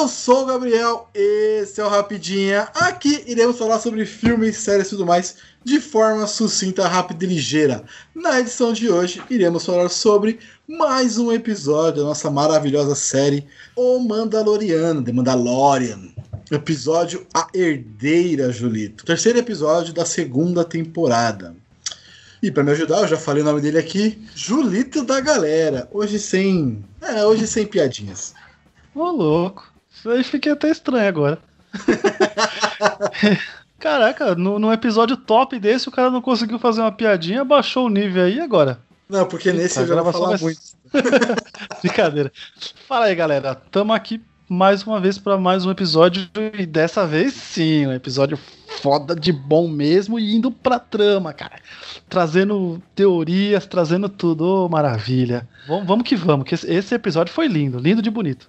Eu sou o Gabriel, esse é o Rapidinha. Aqui iremos falar sobre filmes, séries e tudo mais de forma sucinta, rápida e ligeira. Na edição de hoje, iremos falar sobre mais um episódio da nossa maravilhosa série O Mandaloriano, The Mandalorian. Episódio A Herdeira, Julito. Terceiro episódio da segunda temporada. E para me ajudar, eu já falei o nome dele aqui, Julito da galera. Hoje sem. É, hoje sem piadinhas. Ô, louco. Isso aí fiquei até estranho agora. Caraca, no, no, episódio top desse, o cara não conseguiu fazer uma piadinha, baixou o nível aí agora. Não, porque nesse eu já vou falar muito. Brincadeira. Fala aí, galera. Tamo aqui mais uma vez para mais um episódio e dessa vez sim, um episódio foda de bom mesmo e indo pra trama, cara. Trazendo teorias, trazendo tudo, oh, maravilha. Vamos, vamos que vamos, que esse episódio foi lindo, lindo de bonito.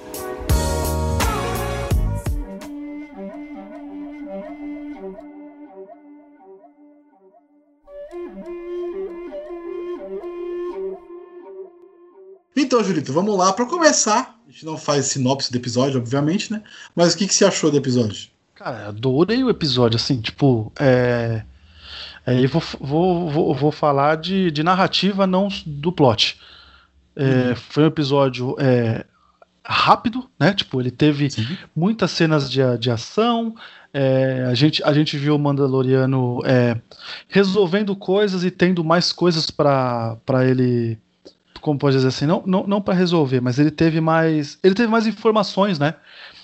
Então, Julito, vamos lá. Para começar, a gente não faz sinopse do episódio, obviamente, né? Mas o que, que você achou do episódio? Cara, adorei o episódio, assim, tipo, é. é eu vou, vou, vou, vou falar de, de narrativa, não do plot. É, uhum. Foi um episódio é, rápido, né? Tipo, ele teve Sim. muitas cenas de, de ação. É, a, gente, a gente viu o Mandaloriano é, resolvendo coisas e tendo mais coisas para ele como pode dizer assim, não, não, não para resolver, mas ele teve mais, ele teve mais informações, né?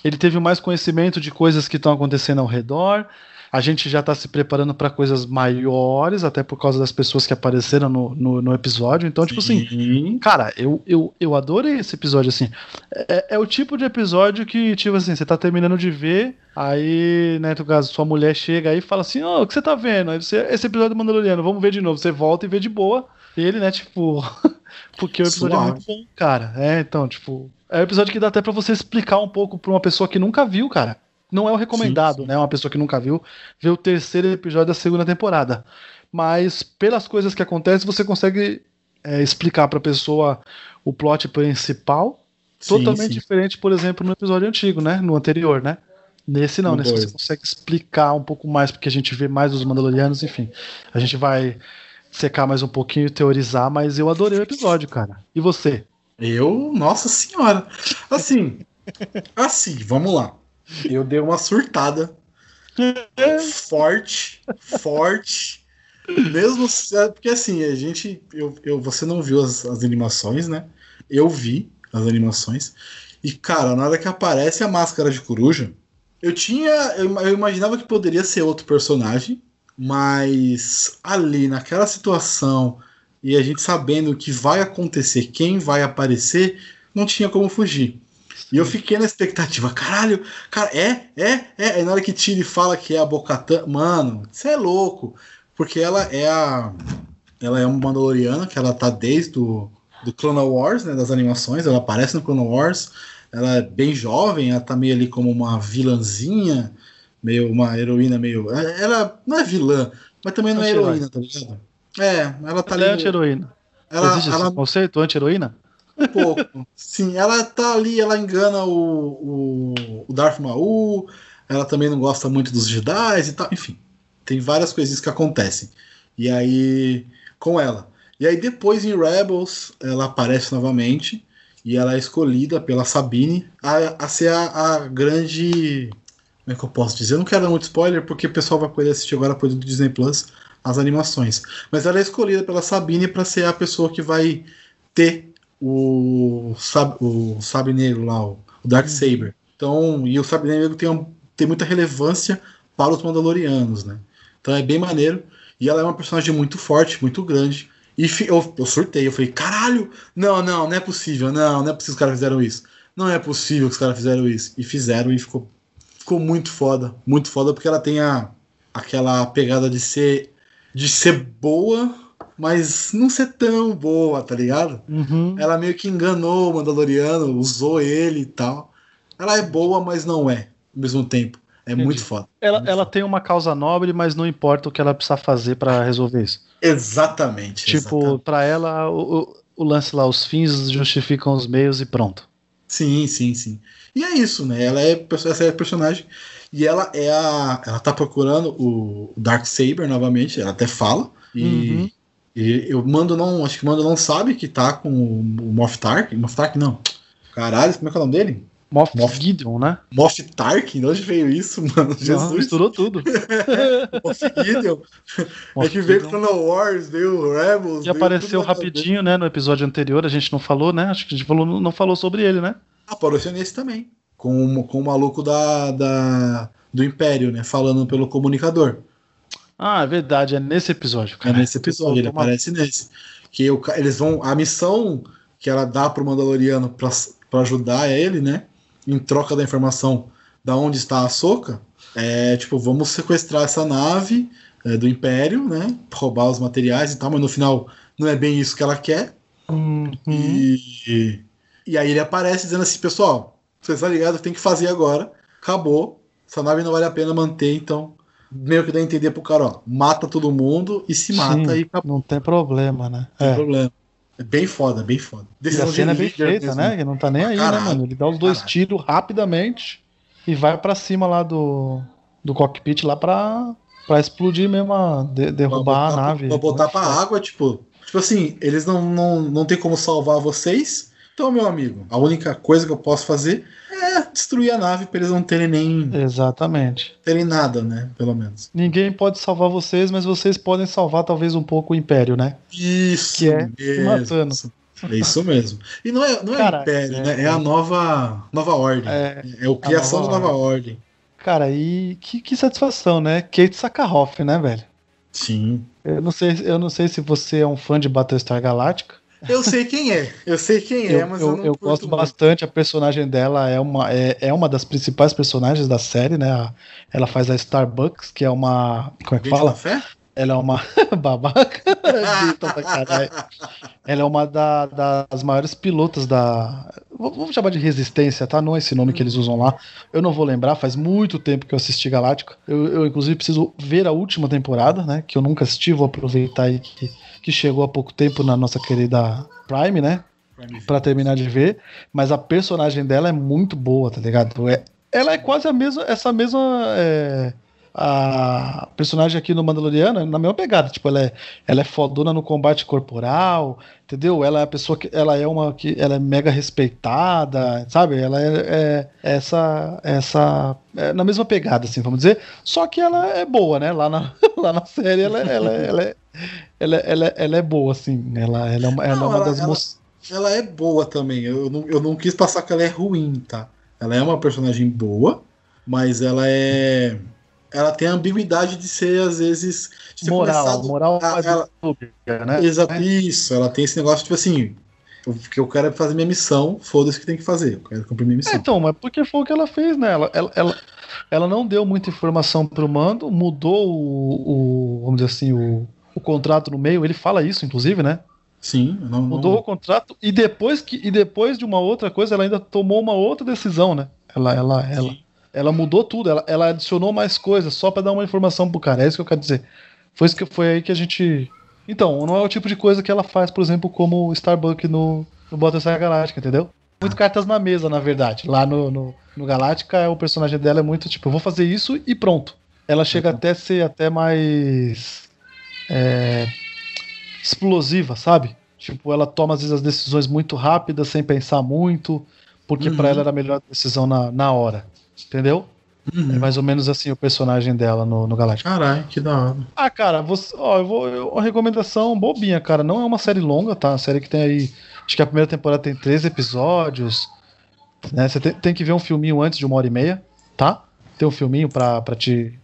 Ele teve mais conhecimento de coisas que estão acontecendo ao redor. A gente já está se preparando para coisas maiores, até por causa das pessoas que apareceram no, no, no episódio. Então, tipo assim, Sim. cara, eu, eu, eu adorei esse episódio, assim. É, é, o tipo de episódio que, tipo assim, você tá terminando de ver, aí, né, no caso, sua mulher chega aí e fala assim, ó, oh, o que você tá vendo? Aí você, esse episódio do Mandaloriano, vamos ver de novo. Você volta e vê de boa. Ele, né, tipo. Porque o episódio Suave. é muito bom, cara. É, então, tipo. É um episódio que dá até para você explicar um pouco pra uma pessoa que nunca viu, cara. Não é o recomendado, sim, sim. né? Uma pessoa que nunca viu, ver o terceiro episódio da segunda temporada. Mas pelas coisas que acontecem, você consegue é, explicar pra pessoa o plot principal. Sim, totalmente diferente, por exemplo, no episódio antigo, né? No anterior, né? Nesse não, nesse você consegue explicar um pouco mais, porque a gente vê mais os Mandalorianos, enfim. A gente vai secar mais um pouquinho, teorizar, mas eu adorei o episódio, cara. E você? Eu, nossa senhora. Assim, assim, vamos lá. Eu dei uma surtada forte, forte. Mesmo porque assim, a gente, eu, eu você não viu as, as animações, né? Eu vi as animações. E cara, na hora que aparece a máscara de coruja, eu tinha, eu, eu imaginava que poderia ser outro personagem, mas ali, naquela situação, e a gente sabendo o que vai acontecer, quem vai aparecer, não tinha como fugir. E eu fiquei na expectativa, caralho, cara, é, é, é. Aí na hora que Tilly fala que é a Bocatã, mano, você é louco. Porque ela é a. Ela é uma Mandaloriana, que ela tá desde o do Clone Wars, né, das animações, ela aparece no Clone Wars, ela é bem jovem, ela tá meio ali como uma vilãzinha, meio uma heroína meio. Ela não é vilã, mas também não é heroína, tá ligado? É, ela tá ela ali. É anti-heroína. Ela, Existe ela... esse conceito, anti-heroína? Um pouco. Sim, ela tá ali, ela engana o, o, o Darth Maul, ela também não gosta muito dos Jedi e tal, enfim. Tem várias coisinhas que acontecem. E aí, com ela. E aí depois em Rebels, ela aparece novamente e ela é escolhida pela Sabine a, a ser a, a grande como é que eu posso dizer? Eu não quero dar muito spoiler, porque o pessoal vai poder assistir agora por do Disney Plus as animações. Mas ela é escolhida pela Sabine para ser a pessoa que vai ter o, sab, o Sabre Negro lá, o, Dark uhum. Saber. Então, e o Sabre Negro tem, um, tem muita relevância para os Mandalorianos, né? Então é bem maneiro. E ela é uma personagem muito forte, muito grande. E eu, eu surtei, eu falei, caralho, não, não, não é possível, não, não é possível que os caras fizeram isso. Não é possível que os caras fizeram isso. E fizeram e ficou ficou muito foda, muito foda, porque ela tem a, aquela pegada de ser de ser boa, mas não ser tão boa, tá ligado? Uhum. Ela meio que enganou o Mandaloriano, usou ele e tal. Ela é boa, mas não é, ao mesmo tempo. É Entendi. muito foda. Ela, Muito ela foda. tem uma causa nobre, mas não importa o que ela precisa fazer pra resolver isso. Exatamente. Tipo, pra ela, o, o- o lance lá, os fins justificam os meios e pronto. Sim, sim, sim. E é isso, né? Ela é essa é a personagem e ela é a ela tá procurando o Dark Saber novamente, ela até fala. E, Uhum. e eu mando não, acho que o mando não sabe que tá com o, o Moff Tark, Moff Tark não. Caralho, como é que é o nome dele? Moff, Moff- Gideon, né? Moff Tark? De onde veio isso, mano? Não, Jesus. misturou tudo. Moff Gideon. é Moff que veio. Clone Wars, veio Rebels. Que apareceu rapidinho, né? No episódio anterior, a gente não falou, né? Acho que a gente falou, não falou sobre ele, né? Apareceu nesse também. Com, o- com o maluco da, da, do Império, né? Falando pelo comunicador. Ah, é verdade, é nesse episódio, É cara. nesse episódio, ele aparece nesse. Que ca- eles vão. A missão que ela dá pro Mandaloriano pra, pra ajudar ele, né? Em troca da informação da onde está a Soca, é tipo, vamos sequestrar essa nave é, do Império, né? Roubar os materiais e tal, mas no final não é bem isso que ela quer. Uhum. E, e aí ele aparece dizendo assim, pessoal, você tá ligado, tem que fazer agora. Acabou. Essa nave não vale a pena manter, então. Meio que dá a entender pro cara, ó, mata todo mundo e se mata Sim, e acabou. Não tem problema, né? Não tem É. problema. É bem foda, bem foda. E a Decisão cena é bem feita, né? Que não tá nem aí, caralho, né, mano? Ele dá os dois tiros rapidamente e vai pra cima lá do, do cockpit lá pra, pra explodir mesmo, a, de- Pra derrubar botar- a nave. Pra botar pra água, tipo. Tipo assim, eles não, não, não tem como salvar vocês. Então, meu amigo, a única coisa que eu posso fazer é destruir a nave pra eles não terem nem Exatamente. terem nada, né? Pelo menos. Ninguém pode salvar vocês, mas vocês podem salvar talvez um pouco o Império, né? Isso Que é mesmo. matando. É isso mesmo. E não é, não é Cara, Império, é- né? É a nova, nova ordem. É, É, o criação nova da nova ordem. cara, e que, que satisfação, né? Kate Sakharov, né, velho? Sim. Eu não sei, eu não sei se você é um fã de Battlestar Galactica. Eu sei quem é. Eu sei quem é, eu mas eu, eu, eu gosto muito. bastante. A personagem dela é uma, é, é uma das principais personagens da série, né? A- Ela faz a Starbucks, que é uma. Como é que fala? Ela é uma babaca. Ela é uma da- das maiores pilotas da. Vamos chamar de resistência, tá? Não é esse nome que eles usam lá. Eu não vou lembrar, faz muito tempo que eu assisti Galáctica. Eu, eu, inclusive, preciso ver a última temporada, né? Que eu nunca assisti. Vou aproveitar aí que, que chegou há pouco tempo na nossa querida Prime, né? Pra terminar de ver. Mas a personagem dela é muito boa, tá ligado? É, ela é quase a mesma, essa mesma. é, a personagem aqui no Mandaloriano é na mesma pegada, tipo, ela é, ela é fodona no combate corporal, entendeu? Ela é a pessoa que ela é uma que ela é mega respeitada, sabe? Ela é, é essa essa é na mesma pegada, assim, vamos dizer. Só que ela é boa, né? Lá na, lá na série ela, ela, ela, é, ela, ela, ela é boa, assim. Ela, ela é uma, ela Não, é uma ela- das ela- moças. Ela é boa também. Eu não, eu não quis passar que ela é ruim, tá? Ela é uma personagem boa, mas ela é. Ela tem a ambiguidade de ser, às vezes. Moral, começado moral a- ela- dúbia, né? Exato, isso. Ela tem esse negócio, tipo assim. O que eu quero é fazer minha missão, foda-se o que tem que fazer. Eu quero cumprir minha É, missão. então, mas porque foi o que ela fez, né? Ela, ela, ela, ela não deu muita informação pro mando, mudou o, o- vamos dizer assim, o, o contrato no meio. Ele fala isso, inclusive, né? Sim, não. não- Mudou o contrato e depois que e depois de uma outra coisa, ela ainda tomou uma outra decisão, né? Ela, ela, ela, Sim. ela mudou tudo. Ela, ela adicionou mais coisas só pra dar uma informação pro cara. É isso que eu quero dizer. Foi isso que foi aí que a gente. Então, não é o tipo de coisa que ela faz, por exemplo, como o Starbucks no, no Battlestar Galactica, entendeu? Muito cartas na mesa, na verdade. Lá no, no, no Galáctica, o personagem dela é muito tipo, eu vou fazer isso e pronto. Ela chega até a ser até mais é, explosiva, sabe? Tipo, ela toma às vezes as decisões muito rápidas, sem pensar muito, porque Uhum. pra ela era a melhor decisão na, na hora. Entendeu? É Uhum. mais ou menos assim o personagem dela no, no Galáctica. Caralho, que da hora. Ah, cara, você, ó, eu vou. eu- uma recomendação bobinha, cara. Não é uma série longa, tá? Uma série que tem aí. Acho que a primeira temporada tem três episódios. Né? Você tem, tem que ver um filminho antes de uma hora e meia, tá? Tem um filminho pra, pra te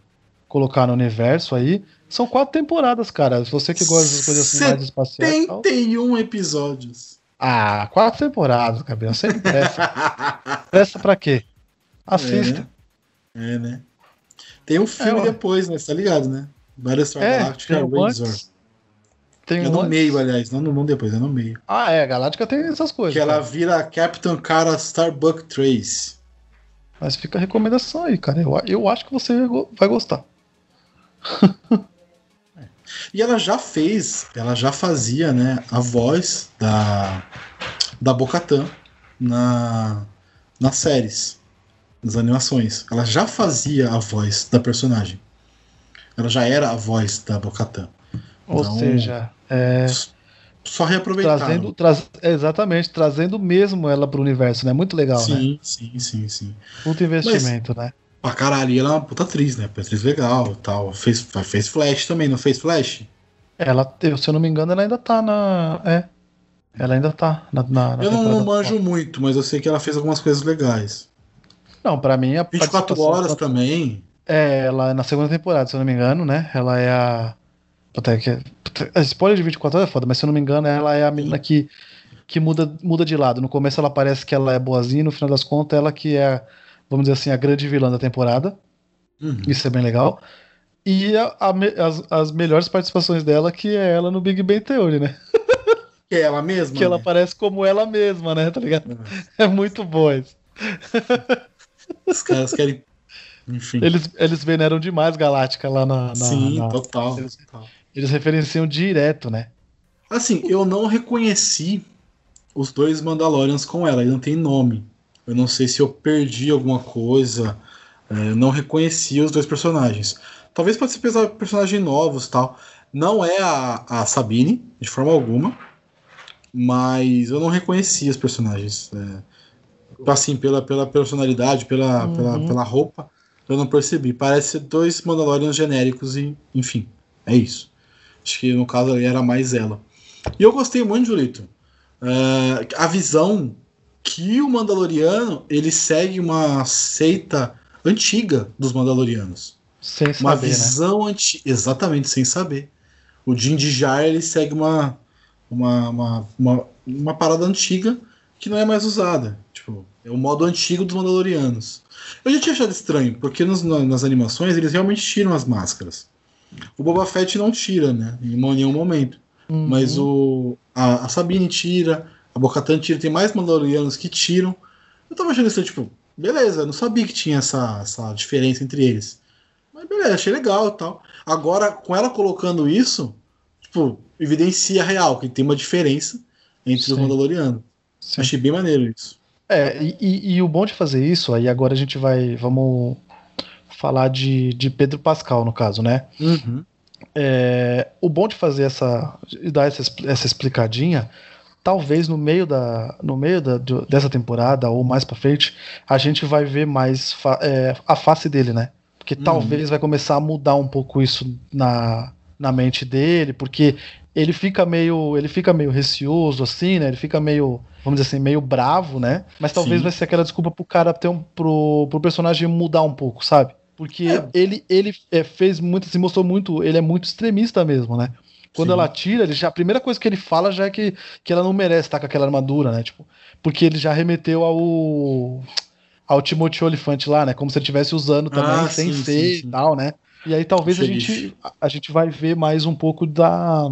colocar no universo aí. São quatro temporadas, cara. Se você que gosta dessas coisas assim mais espaciais. e tal. 71 episódios. Ah, quatro temporadas, Gabriel. Sem pressa. pressa pra quê? Assista. É, né? Tem um filme É, depois, né? Você tá ligado, né? Battlestar É, Galactica Razor. Tem é no antes. meio, aliás, não, no- não depois, é no meio. Ah, é, Galáctica tem essas coisas. Que ela cara. vira Captain Cara Starbuck Trace. Mas fica a recomendação aí, cara. Eu, eu acho que você vai gostar. E ela já fez, ela já fazia, né, a voz da da Bocatan na nas séries, nas animações. Ela já fazia a voz da personagem. Ela já era a voz da Bocatan. Ou Então, seja, é, Só reaproveitaram. trazendo, traz, exatamente, trazendo mesmo ela pro universo, né? Muito legal, né? sim, sim, sim, sim. Puta investimento, né? Pra caralho, e ela é uma puta atriz, né? Atriz legal tal. Fez, fez Flash também, não fez Flash? Ela, eu, se eu não me engano, ela ainda tá na. É. Ela ainda tá na. na, na eu não manjo muito, mas eu sei que ela fez algumas coisas legais. Não, pra mim a 24 participação- horas também. É, ela é na segunda temporada, se eu não me engano, né? Ela é a. Puta, é que... Puta, spoiler de 24 horas é foda, mas se eu não me engano, ela é a menina que, que muda, muda de lado. No começo ela parece que ela é boazinha, no final das contas, ela que é, vamos dizer assim, a grande vilã da temporada. Uhum. Isso é bem legal. E a- a as, as melhores participações dela, que é ela no Big Bang Theory, né? Que é ela mesma? Que ela né? parece como ela mesma, né? Tá ligado? É muito boa isso. Os caras querem. Enfim. Eles, eles veneram demais Galáctica lá na. na- Sim, na- total, eles- total. Eles referenciam direto, né? Assim, eu não reconheci os dois Mandalorians com ela, ele não tem nome. Eu não sei se eu perdi alguma coisa. é, eu não reconheci os dois personagens. Talvez pode ser perso- personagens novos tal. Não é a, a Sabine, de forma alguma. Mas eu não reconheci os personagens. é, assim, pela, pela personalidade, pela, Uhum. pela, pela roupa, eu não percebi. Parece dois Mandalorians genéricos e, enfim, é isso. Acho que no caso ali era mais ela. E eu gostei muito, Julito. É, a visão que o Mandaloriano ele segue uma seita antiga dos Mandalorianos. Sem Uma saber, né? visão antiga. Exatamente, sem saber. O Din Djarin ele segue uma, uma, uma, uma, uma parada antiga que não é mais usada. Tipo, é o modo antigo dos Mandalorianos. Eu já tinha achado estranho, porque nos- na- nas animações eles realmente tiram as máscaras. O Boba Fett não tira, né? Em nenhum momento. Uhum. Mas o a, a Sabine tira, a Bocatan tira, tem mais Mandalorianos que tiram. Eu tava achando isso, tipo, beleza, não sabia que tinha essa, essa diferença entre eles. Mas beleza, achei legal e tal. Agora, com ela colocando isso, tipo, evidencia real que tem uma diferença entre os Sim. Mandalorianos. Sim. Achei bem maneiro isso. É, e, e- o bom de fazer isso, aí agora a gente vai. Vamos falar de, de Pedro Pascal, no caso, né? É, o bom de fazer essa. e dar essa, essa explicadinha, talvez no meio, da, no meio da, do- dessa temporada, ou mais pra frente, a gente vai ver mais fa- é, a face dele, né? Porque Uhum. talvez vai começar a mudar um pouco isso na, na mente dele, porque ele fica meio. ele fica meio receoso, assim, né? Ele fica meio. Vamos dizer assim, meio bravo, né? Mas talvez Sim. vai ser aquela desculpa pro cara ter um. pro, pro personagem mudar um pouco, sabe? Porque É. ele, ele é, fez muito, se mostrou muito, ele é muito extremista mesmo, né? Quando Sim. ela tira, ele já, a primeira coisa que ele fala já é que, que ela não merece estar com aquela armadura, né? Tipo, porque ele já remeteu ao ao Timothy Olyphant lá, né? Como se ele estivesse usando também, Ah, sem sim, ser sim, e tal, né? E aí talvez a gente, a, a gente vai ver mais um pouco da,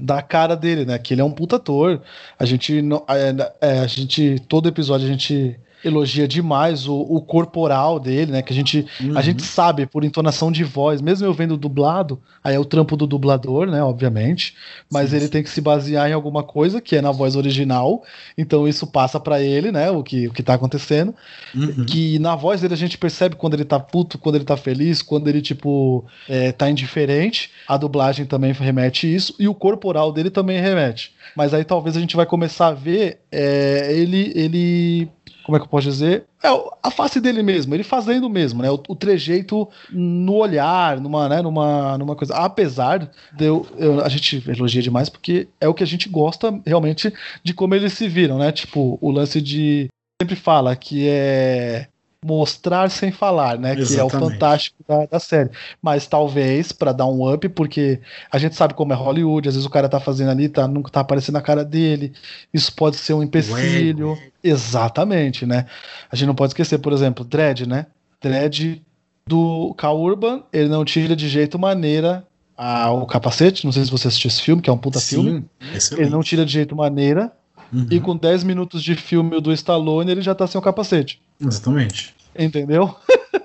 da cara dele, né? Que ele é um puta ator. A gente, não- é, é, a gente todo episódio a gente elogia demais o, o corporal dele, né? Que a gente Uhum. a gente sabe por entonação de voz, mesmo eu vendo dublado, aí é o trampo do dublador, né, obviamente, mas Sim, ele sim. tem que se basear em alguma coisa que é na voz original, então isso passa pra ele, né, o que, o que tá acontecendo, Uhum. que na voz dele a gente percebe quando ele tá puto, quando ele tá feliz, quando ele, tipo, é, tá indiferente, a dublagem também remete isso, e o corporal dele também remete, mas aí talvez a gente vai começar a ver é, ele, ele como é que eu posso dizer? É, a face dele mesmo, ele fazendo mesmo, né? O, o trejeito no olhar, numa, né, numa, numa coisa. Apesar de eu, eu- a gente elogia demais porque é o que a gente gosta realmente de como eles se viram, né? Tipo, o lance de. Sempre fala que é mostrar sem falar, né? Que é o Exatamente. fantástico da, da série. Mas talvez para dar um up, porque a gente sabe como é Hollywood, às vezes o cara tá fazendo ali, tá, nunca tá aparecendo a cara dele. Isso pode ser um empecilho. Exatamente, né? A gente não pode esquecer, por exemplo, Dredd, né? Dredd do Cal Urban, ele não tira de jeito maneira a, o capacete. Não sei se você assistiu esse filme, que é um puta Sim, filme. excelente. Ele não tira de jeito maneira. Uhum, E com 10 minutos de filme do Stallone, ele já tá sem o capacete. Exatamente. Entendeu?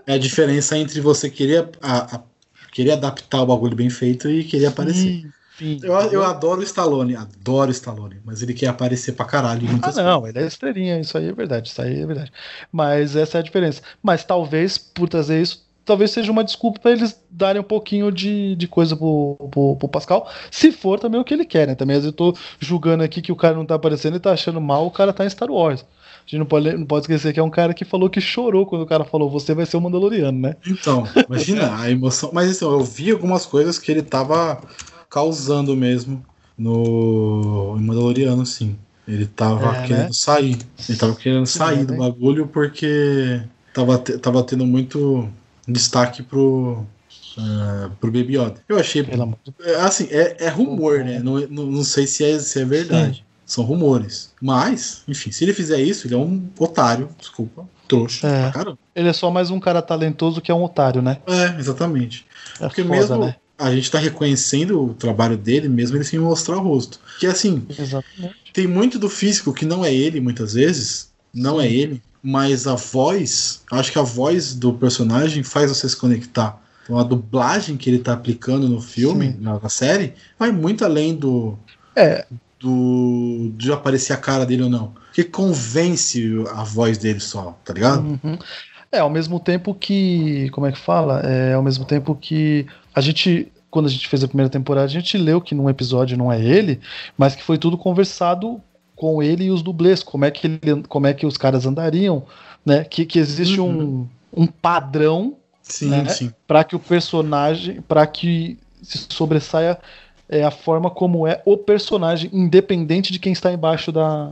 É a diferença entre você querer, a- a- querer adaptar o bagulho bem feito e querer aparecer. Enfim. Eu, eu adoro o Stallone, adoro o Stallone, mas ele quer aparecer pra caralho Ah, não, ele é estrelinha, isso aí é verdade, isso aí é verdade. Mas essa é a diferença. Mas talvez, por trazer isso, talvez seja uma desculpa pra eles darem um pouquinho de, de coisa pro, pro, pro Pascal, se for também o que ele quer, né? Também às vezes eu tô julgando aqui que o cara não tá aparecendo e tá achando mal, o cara tá em Star Wars. A gente não pode, não pode esquecer que é um cara que falou que chorou quando o cara falou, você vai ser o Mandaloriano, né? Então, imagina a emoção. Mas então, eu vi algumas coisas que ele tava causando mesmo no Mandaloriano, sim. Ele tava É, querendo né? sair. Ele tava querendo Sim, sair né? do bagulho porque tava, te- tava tendo muito destaque pro. ah, pro Baby Yoda. Eu achei. É, Assim, é, é rumor, né? Não, não, não sei se é, se é verdade. São rumores. Mas, enfim, se ele fizer isso, ele é um otário, desculpa, trouxa É. pra caramba. Ele é só mais um cara talentoso que é um otário, né? É, exatamente. É Porque foda, mesmo né? a gente tá reconhecendo o trabalho dele, mesmo ele sem mostrar o rosto. Que assim, Exatamente. tem muito do físico que não é ele, muitas vezes. Não Sim. é ele. Mas a voz, acho que a voz do personagem faz você se conectar. Então a dublagem que ele tá aplicando no filme, na, na série, vai muito além do. É, do de aparecer a cara dele ou não. Que convence a voz dele só, tá ligado? Uhum. É, ao mesmo tempo que. Como é que fala? É, ao mesmo tempo que a gente. Quando a gente fez a primeira temporada, a gente leu que num episódio não é ele, mas que foi tudo conversado com ele e os dublês, como é que, ele, como é que os caras andariam, né? Que, que existe um, um padrão Sim, né? sim. para que o personagem, para que se sobressaia é, a forma como é o personagem, independente de quem está embaixo da.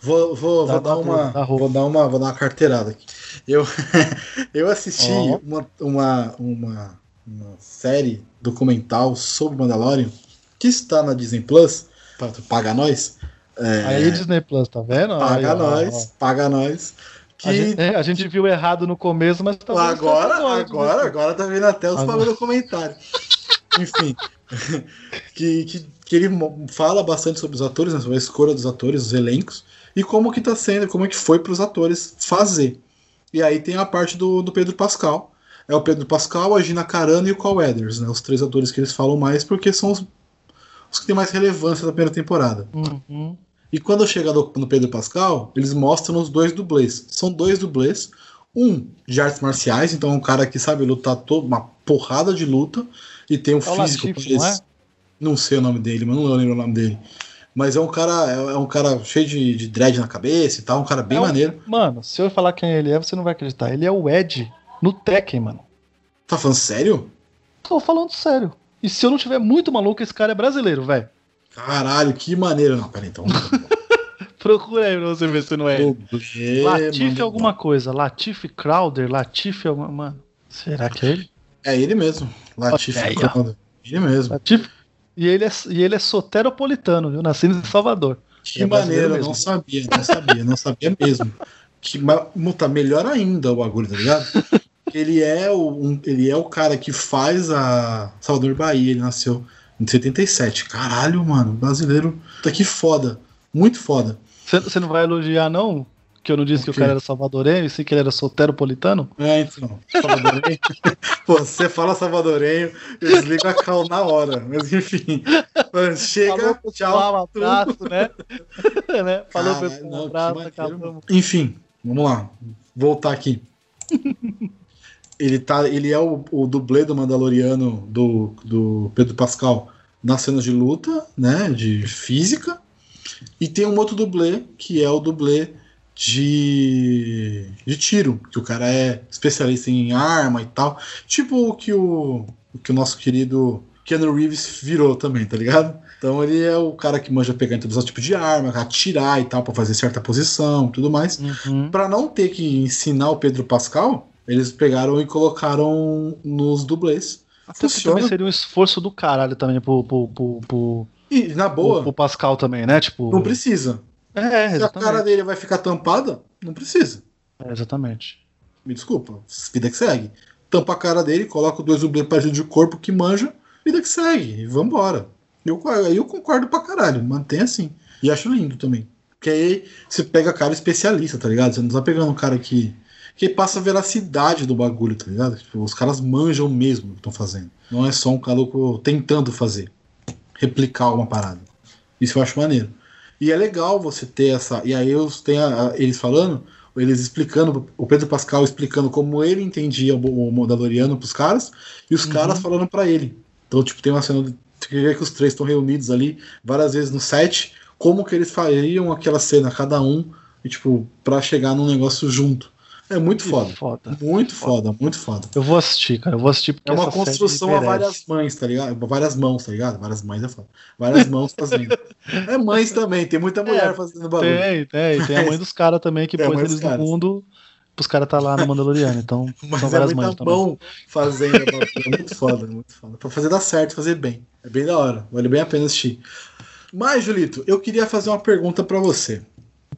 Vou, vou, Da- vou, dar da- uma, da vou dar uma vou dar uma carteirada aqui. Eu, eu assisti Ó. uma, uma, uma, uma série documental sobre Mandalorian que está na Disney Plus. Pagar nós. É, Aí Disney Plus, tá vendo? Aí, paga ó, nós, ó. paga nós. Que A gente, é, a gente viu errado no começo, mas tá agora, tá agora, agora tá vendo até os Agora. bagulho do comentário. Enfim, que, que, que ele fala bastante sobre os atores, né, sobre a escolha dos atores, os elencos, e como que tá sendo, como é que foi para os atores fazer. E aí tem a parte do, do Pedro Pascal. É o Pedro Pascal, a Gina Carano e o Carl Weathers, né? Os três atores que eles falam mais, porque são os, os que têm mais relevância da primeira temporada. Uhum. E quando chega no, no Pedro Pascal, eles mostram os dois dublês. São dois dublês. Um de artes marciais, então é um cara que sabe lutar todo, uma porrada de luta e tem um É físico. Latif, não é? não sei o nome dele, mas não lembro o nome dele. Mas é um cara, é, é um cara cheio de, de dread na cabeça e tal, um cara bem É um- maneiro. Mano, se eu falar quem ele é, você não vai acreditar. Ele é o Ed no Tekken, mano. Tá falando sério? Tô falando sério. E se eu não tiver muito maluco, esse cara é brasileiro, velho. Caralho, que maneiro. Não, pera então. Procura aí pra você ver se não é Latif mano. alguma coisa. Latif Crowder, Latif alguma. Mano, será que é ele? É ele mesmo. Latif aí. Ele mesmo. Latif. E ele é, e ele é soteropolitano, viu? Nascido em Salvador. Que É maneiro, eu não sabia, não sabia, não sabia mesmo. Que tá melhor ainda o bagulho, tá ligado? Ele é o, um- ele é o cara que faz a Salvador Bahia, ele nasceu em 77. Caralho, mano, brasileiro. Tá que foda. Muito foda. Você não vai elogiar, não? Que eu não disse que o cara era salvadorenho e sim que ele era soteropolitano? É, então. Salvadorenho. Pô, você fala salvadorenho, eu desligo a cal na hora. Mas enfim. Chega, Falou, tchau. um abraço, né? né? Falou, Caralho, pessoal, um abraço, acabamos. Enfim, vamos lá. Voltar aqui. ele, tá, ele é o, o dublê do Mandaloriano do, do Pedro Pascal nas cenas de luta, né? De física. E tem um outro dublê, que é o dublê de, de tiro, que o cara é especialista em arma e tal. Tipo o que o, o que o nosso querido Keanu Reeves virou também, tá ligado? Então ele é o cara que manja pegar em todos os tipos de arma, atirar e tal, pra fazer certa posição e tudo mais. Uhum. Pra não ter que ensinar o Pedro Pascal, eles pegaram e colocaram nos dublês. Até Funciona. também seria um esforço do caralho também pro, pro, pro, pro, E, na boa, pro Pascal também, né? Tipo. não precisa. É, Se a exatamente. cara dele vai ficar tampada, não precisa. É, exatamente. Me desculpa, vida que segue. Tampa a cara dele, coloca dois dublês parecidos de corpo que manja vida que segue, e vambora. Eu, eu concordo pra caralho, mantém assim. E acho lindo também. Porque aí você pega cara especialista, tá ligado? Você não tá pegando um cara que. Que passa a veracidade do bagulho, tá ligado? Tipo, os caras manjam mesmo o que estão fazendo. Não é só um caluco tentando fazer. Replicar uma parada. Isso eu acho maneiro. E é legal você ter essa. E aí eu tenho a, a, eles falando, eles explicando, o Pedro Pascal explicando como ele entendia o, o Mandaloriano pros caras, e os uhum. caras falando para ele. Então, tipo, tem uma cena que os três estão reunidos ali várias vezes no set, como que eles fariam aquela cena, cada um, e, tipo, pra chegar num negócio junto. É muito foda. foda. Muito foda. foda, muito foda. Eu vou assistir, cara. Eu vou assistir porque É uma construção a várias mães, tá ligado? Várias mãos, tá ligado? Várias mães é foda. Várias mãos fazendo. é mães também, tem muita mulher é, fazendo bagulho. Tem, tem. Tem a mãe dos caras também que é, pôs eles no mundo os caras tá lá no Mandaloriano, então Mas são é várias mães também. fazendo, é muito foda, muito foda. Pra fazer dar certo, fazer bem. É bem da hora, vale bem a pena assistir. Mas, Julito, eu queria fazer uma pergunta para você.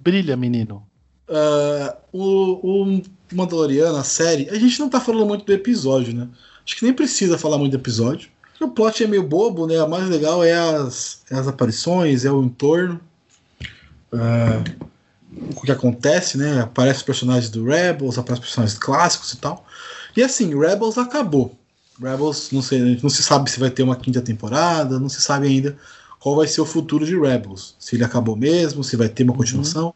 Brilha, menino. Uh, o, o Mandaloriano, a série, a gente não tá falando muito do episódio, né? Acho que nem precisa falar muito do episódio. O plot é meio bobo, né? O mais legal é as, é as aparições, é o entorno. Uh, o que acontece, né? Aparece os personagens do Rebels, aparece os personagens clássicos e tal. E assim, Rebels acabou. Rebels, não sei, não se sabe se vai ter uma quinta temporada, não se sabe ainda qual vai ser o futuro de Rebels. Se ele acabou mesmo, se vai ter uma continuação. Uhum.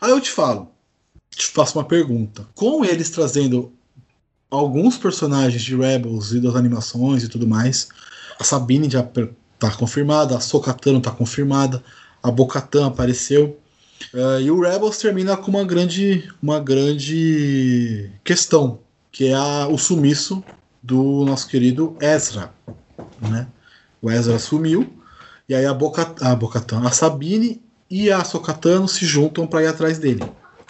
Aí eu te falo, te faço uma pergunta. Com eles trazendo alguns personagens de Rebels e das animações e tudo mais, a Sabine já tá confirmada, a Sokatano tá confirmada, a Bocatan apareceu. Uh, e o Rebels termina com uma grande, uma grande questão, que é a, o sumiço do nosso querido Ezra. Né? O Ezra sumiu, e aí a, Boca, a Bocatan, a Sabine e a Sokatano se juntam para ir atrás dele.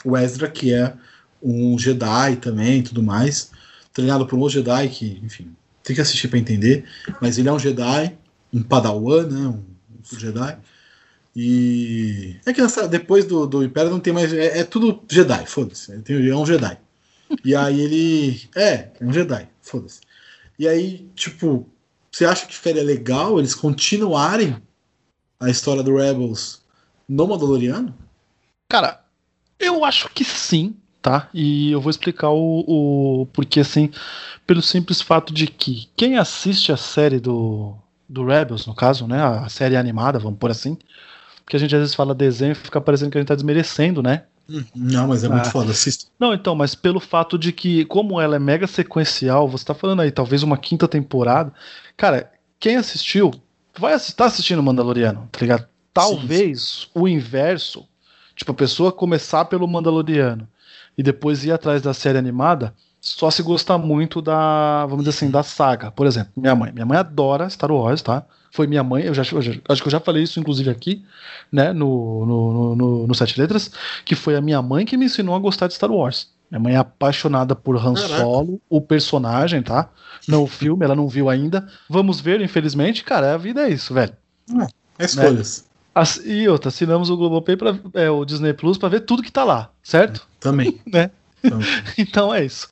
O Ezra, que é um Jedi também tudo mais, treinado por um Jedi que, enfim, tem que assistir para entender, mas ele é um Jedi, um Padawan, né, um, um Jedi, e é que nessa, depois do, do Império não tem mais. É, é tudo Jedi, foda-se. É um Jedi. E aí ele. É, é um Jedi, foda-se. E aí, tipo, você acha que ficaria legal eles continuarem a história do Rebels no Mandaloriano? Cara, eu acho que sim, tá? E eu vou explicar o, o porque assim, pelo simples fato de que quem assiste a série do, do Rebels, no caso, né, a série animada, vamos por assim, porque a gente às vezes fala desenho e fica parecendo que a gente tá desmerecendo, né? Hum, não, mas é muito ah. foda, assista. Não, então, mas pelo fato de que, como ela é mega sequencial, você tá falando aí, talvez uma quinta temporada. Cara, quem assistiu, vai assistir, tá assistindo Mandaloriano, tá ligado? Talvez sim, sim. o inverso, tipo, a pessoa começar pelo Mandaloriano e depois ir atrás da série animada, só se gostar muito da, vamos dizer assim, da saga. Por exemplo, minha mãe. Minha mãe adora Star Wars, tá? foi minha mãe, eu já, eu já, acho que eu já falei isso inclusive aqui, né, no, no, no, no, Sete Letras, que foi a minha mãe que me ensinou a gostar de Star Wars. Minha mãe é apaixonada por Han Caraca. Solo, o personagem, tá? Não o filme, ela não viu ainda. Vamos ver, infelizmente, cara, a vida é isso, velho. É, escolhas. Né? As, e outra, assinamos o Globopay para é, o Disney Plus para ver tudo que tá lá, certo? É, também. né? Também. então é isso.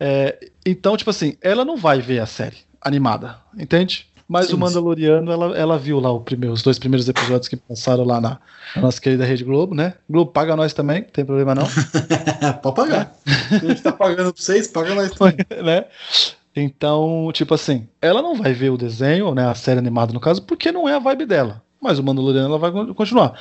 É, então, tipo assim, ela não vai ver a série animada, entende? Mas sim, o Mandaloriano, ela, ela viu lá primeiro, os dois primeiros episódios que passaram lá na, na, nossa querida Rede Globo, né? Globo paga nós também, não tem problema não. Pode pagar. É. A gente tá pagando pra vocês, paga nós também. né? Então, tipo assim, ela não vai ver o desenho, né, a série animada no caso, porque não é a vibe dela. Mas o Mandaloriano ela vai continuar.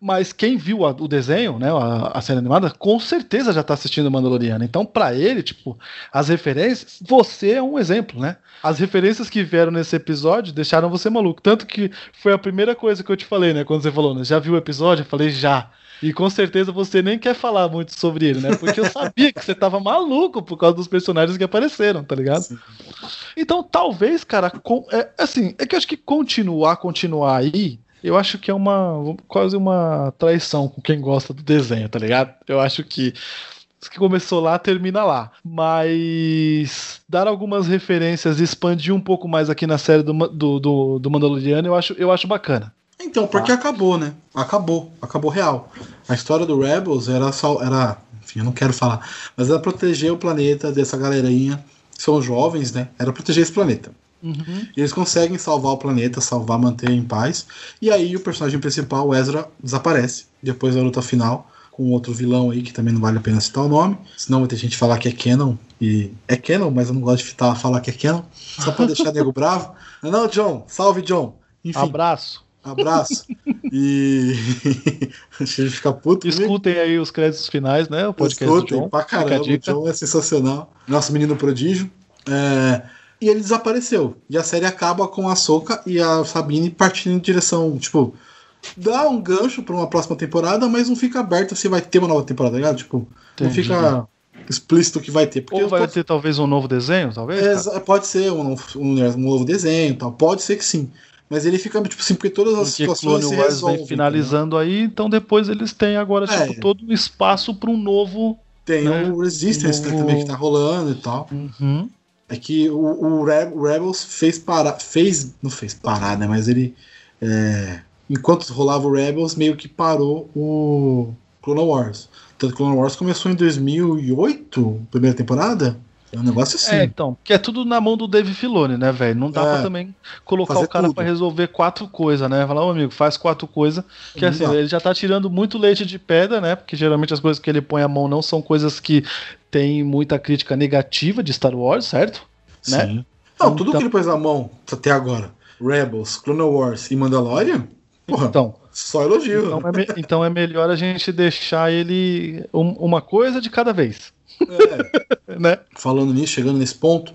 Mas quem viu a, o desenho, né, a, a, série animada, com certeza já tá assistindo o Mandaloriano. Então, para ele, tipo, as referências, você é um exemplo, né? As referências que vieram nesse episódio deixaram você maluco. Tanto que foi a primeira coisa que eu te falei, né? Quando você falou, né? Já viu o episódio? Eu falei, já. E com certeza você nem quer falar muito sobre ele, né? Porque eu sabia que você tava maluco por causa dos personagens que apareceram, tá ligado? Sim. Então, talvez, cara, com, é, assim, é que eu acho que continuar, continuar aí eu acho que é uma quase uma traição com quem gosta do desenho, tá ligado? Eu acho que que começou lá termina lá. Mas dar algumas referências e expandir um pouco mais aqui na série do, do, do, do Mandaloriano eu acho, eu acho bacana. Então, porque ah. acabou, né? Acabou. Acabou real. A história do Rebels era só. Era, enfim, eu não quero falar. Mas era proteger o planeta dessa galerinha. São jovens, né? Era proteger esse planeta. Uhum. E eles conseguem salvar o planeta, salvar, manter em paz. E aí o personagem principal, o Ezra, desaparece. Depois da luta final, com outro vilão aí, que também não vale a pena citar o nome. Senão vai ter gente falar que é Canon. E é Canon, mas eu não gosto de fitar, falar que é Canon. Só pra deixar nego bravo. Não, não, John. Salve, John. Enfim, Abraço. Abraço. E. Deixa ele ficar puto. comigo. Escutem aí os créditos finais, né? O podcast do Escutem, John. pra caramba, o. John é sensacional. Nosso menino prodígio. É, E ele desapareceu. E a série acaba com a Soca e a Sabine partindo em direção, tipo, dá um gancho pra uma próxima temporada, mas não fica aberto se vai ter uma nova temporada, tá ligado? Tipo, não Entendi. fica explícito que vai ter. Porque Ou vai tô- ter talvez um novo desenho, talvez? é, pode ser um, um, um novo desenho tal. Pode ser que sim. Mas ele fica, tipo assim, porque todas as Porque situações Clone se Wars resolvem. vem finalizando aí, então depois eles têm agora É. tipo, todo um espaço para um novo. Tem né? o Resistance né, Novo- também que tá rolando e tal. Uhum. É que o, o Rebels fez parar. Fez. Não fez parar, né? Mas ele. é, enquanto rolava o Rebels, meio que parou o Clone Wars. Tanto que Clone Wars começou em 2008, primeira temporada. É um negócio assim. É, então, que é tudo na mão do Dave Filoni, né, velho? Não dá É. pra também colocar o cara pra resolver quatro coisas, né? Falar, ô amigo, faz quatro coisas. Que assim, ele já tá tirando muito leite de pedra, né? Porque geralmente as coisas que ele põe a mão não são coisas que tem muita crítica negativa de Star Wars, certo? né? Sim. Não, tudo Então- que ele pôs na mão até agora, Rebels, Clone Wars e Mandalorian, porra, Então, só elogio. então, é, então é melhor a gente deixar ele um- uma coisa de cada vez, É. né? falando nisso, chegando nesse ponto,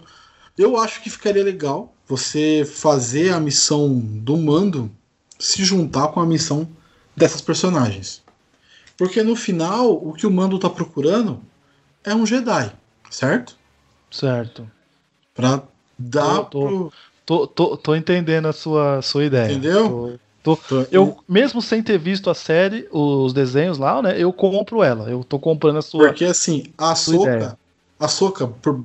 eu acho que ficaria legal você fazer a missão do mando se juntar com a missão dessas personagens. Porque no final, o que o mando tá procurando é um Jedi, certo? Certo. Pra dar Tô- tô- pro. Tô, tô, tô entendendo a sua, sua ideia. Entendeu? Tô- pro- Eu, mesmo sem ter visto a série, os desenhos lá, né? Eu compro ela. Eu tô comprando a sua. Porque assim, a Soca, a Soca, por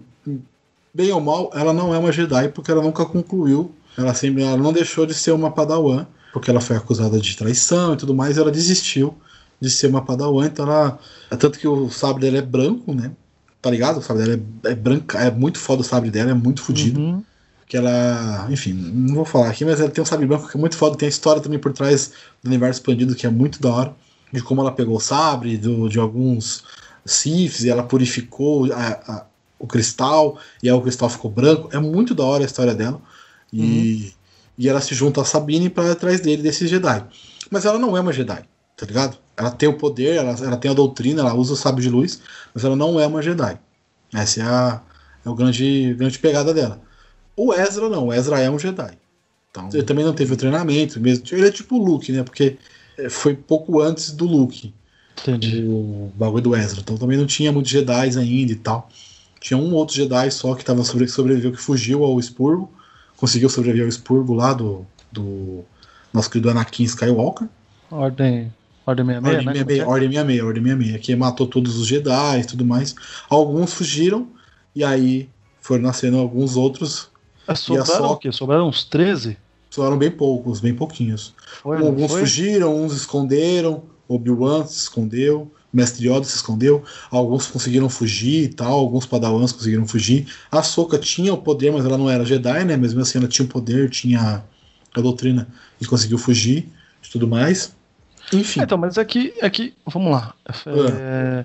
bem ou mal, ela não é uma Jedi porque ela nunca concluiu. Ela sempre, ela não deixou de ser uma Padawan, porque ela foi acusada de traição e tudo mais, ela desistiu de ser uma Padawan, então ela. É tanto que o sabre dela é branco, né? Tá ligado? O sabre dela é, é branca, é muito foda o sabre dela, é muito fodido. Uhum. Que ela. Enfim, não vou falar aqui, mas ela tem um sabre branco que é muito foda, tem a história também por trás do universo expandido que é muito da hora. De como ela pegou o sabre, do, de alguns Siths, e ela purificou a- a- o cristal, e aí o cristal ficou branco. É muito da hora a história dela. E, e ela se junta a Sabine para atrás dele, desse Jedi. Mas ela não é uma Jedi, tá ligado? Ela tem o poder, ela, ela tem a doutrina, ela usa o sabre de luz, mas ela não é uma Jedi. Essa é a, é o grande, grande pegada dela. O Ezra não, o Ezra é um Jedi. Então, ele também não teve o treinamento, mesmo. Ele é tipo o Luke, né? Porque eh, foi pouco antes do Luke Entendi. o bagulho do Ezra. Então também não tinha muitos Jedi ainda e tal. Tinha um outro Jedi só que tava sobre, que sobreviveu, que fugiu ao expurgo. Conseguiu sobreviver ao expurgo lá do, do nosso querido Anakin Skywalker. Ordem, ordem 66, Ordem né? 66, Como é Ordem 66, Ordem 66, que matou todos os Jedi e tudo mais. Alguns fugiram, e aí foram nascendo alguns outros. Que é? Sobraram só- o quê? Sobraram uns 13? Sobraram bem poucos, bem pouquinhos. Foi, Alguns foi? fugiram, uns esconderam. Obi-Wan se escondeu. Mestre Yoda se escondeu. Alguns conseguiram fugir e tal. Alguns padawans conseguiram fugir. A Soka tinha o poder, mas ela não era Jedi, né? Mesmo assim, ela tinha o poder, tinha a doutrina e conseguiu fugir e tudo mais. Enfim. É, então, mas é que, é que vamos lá. É,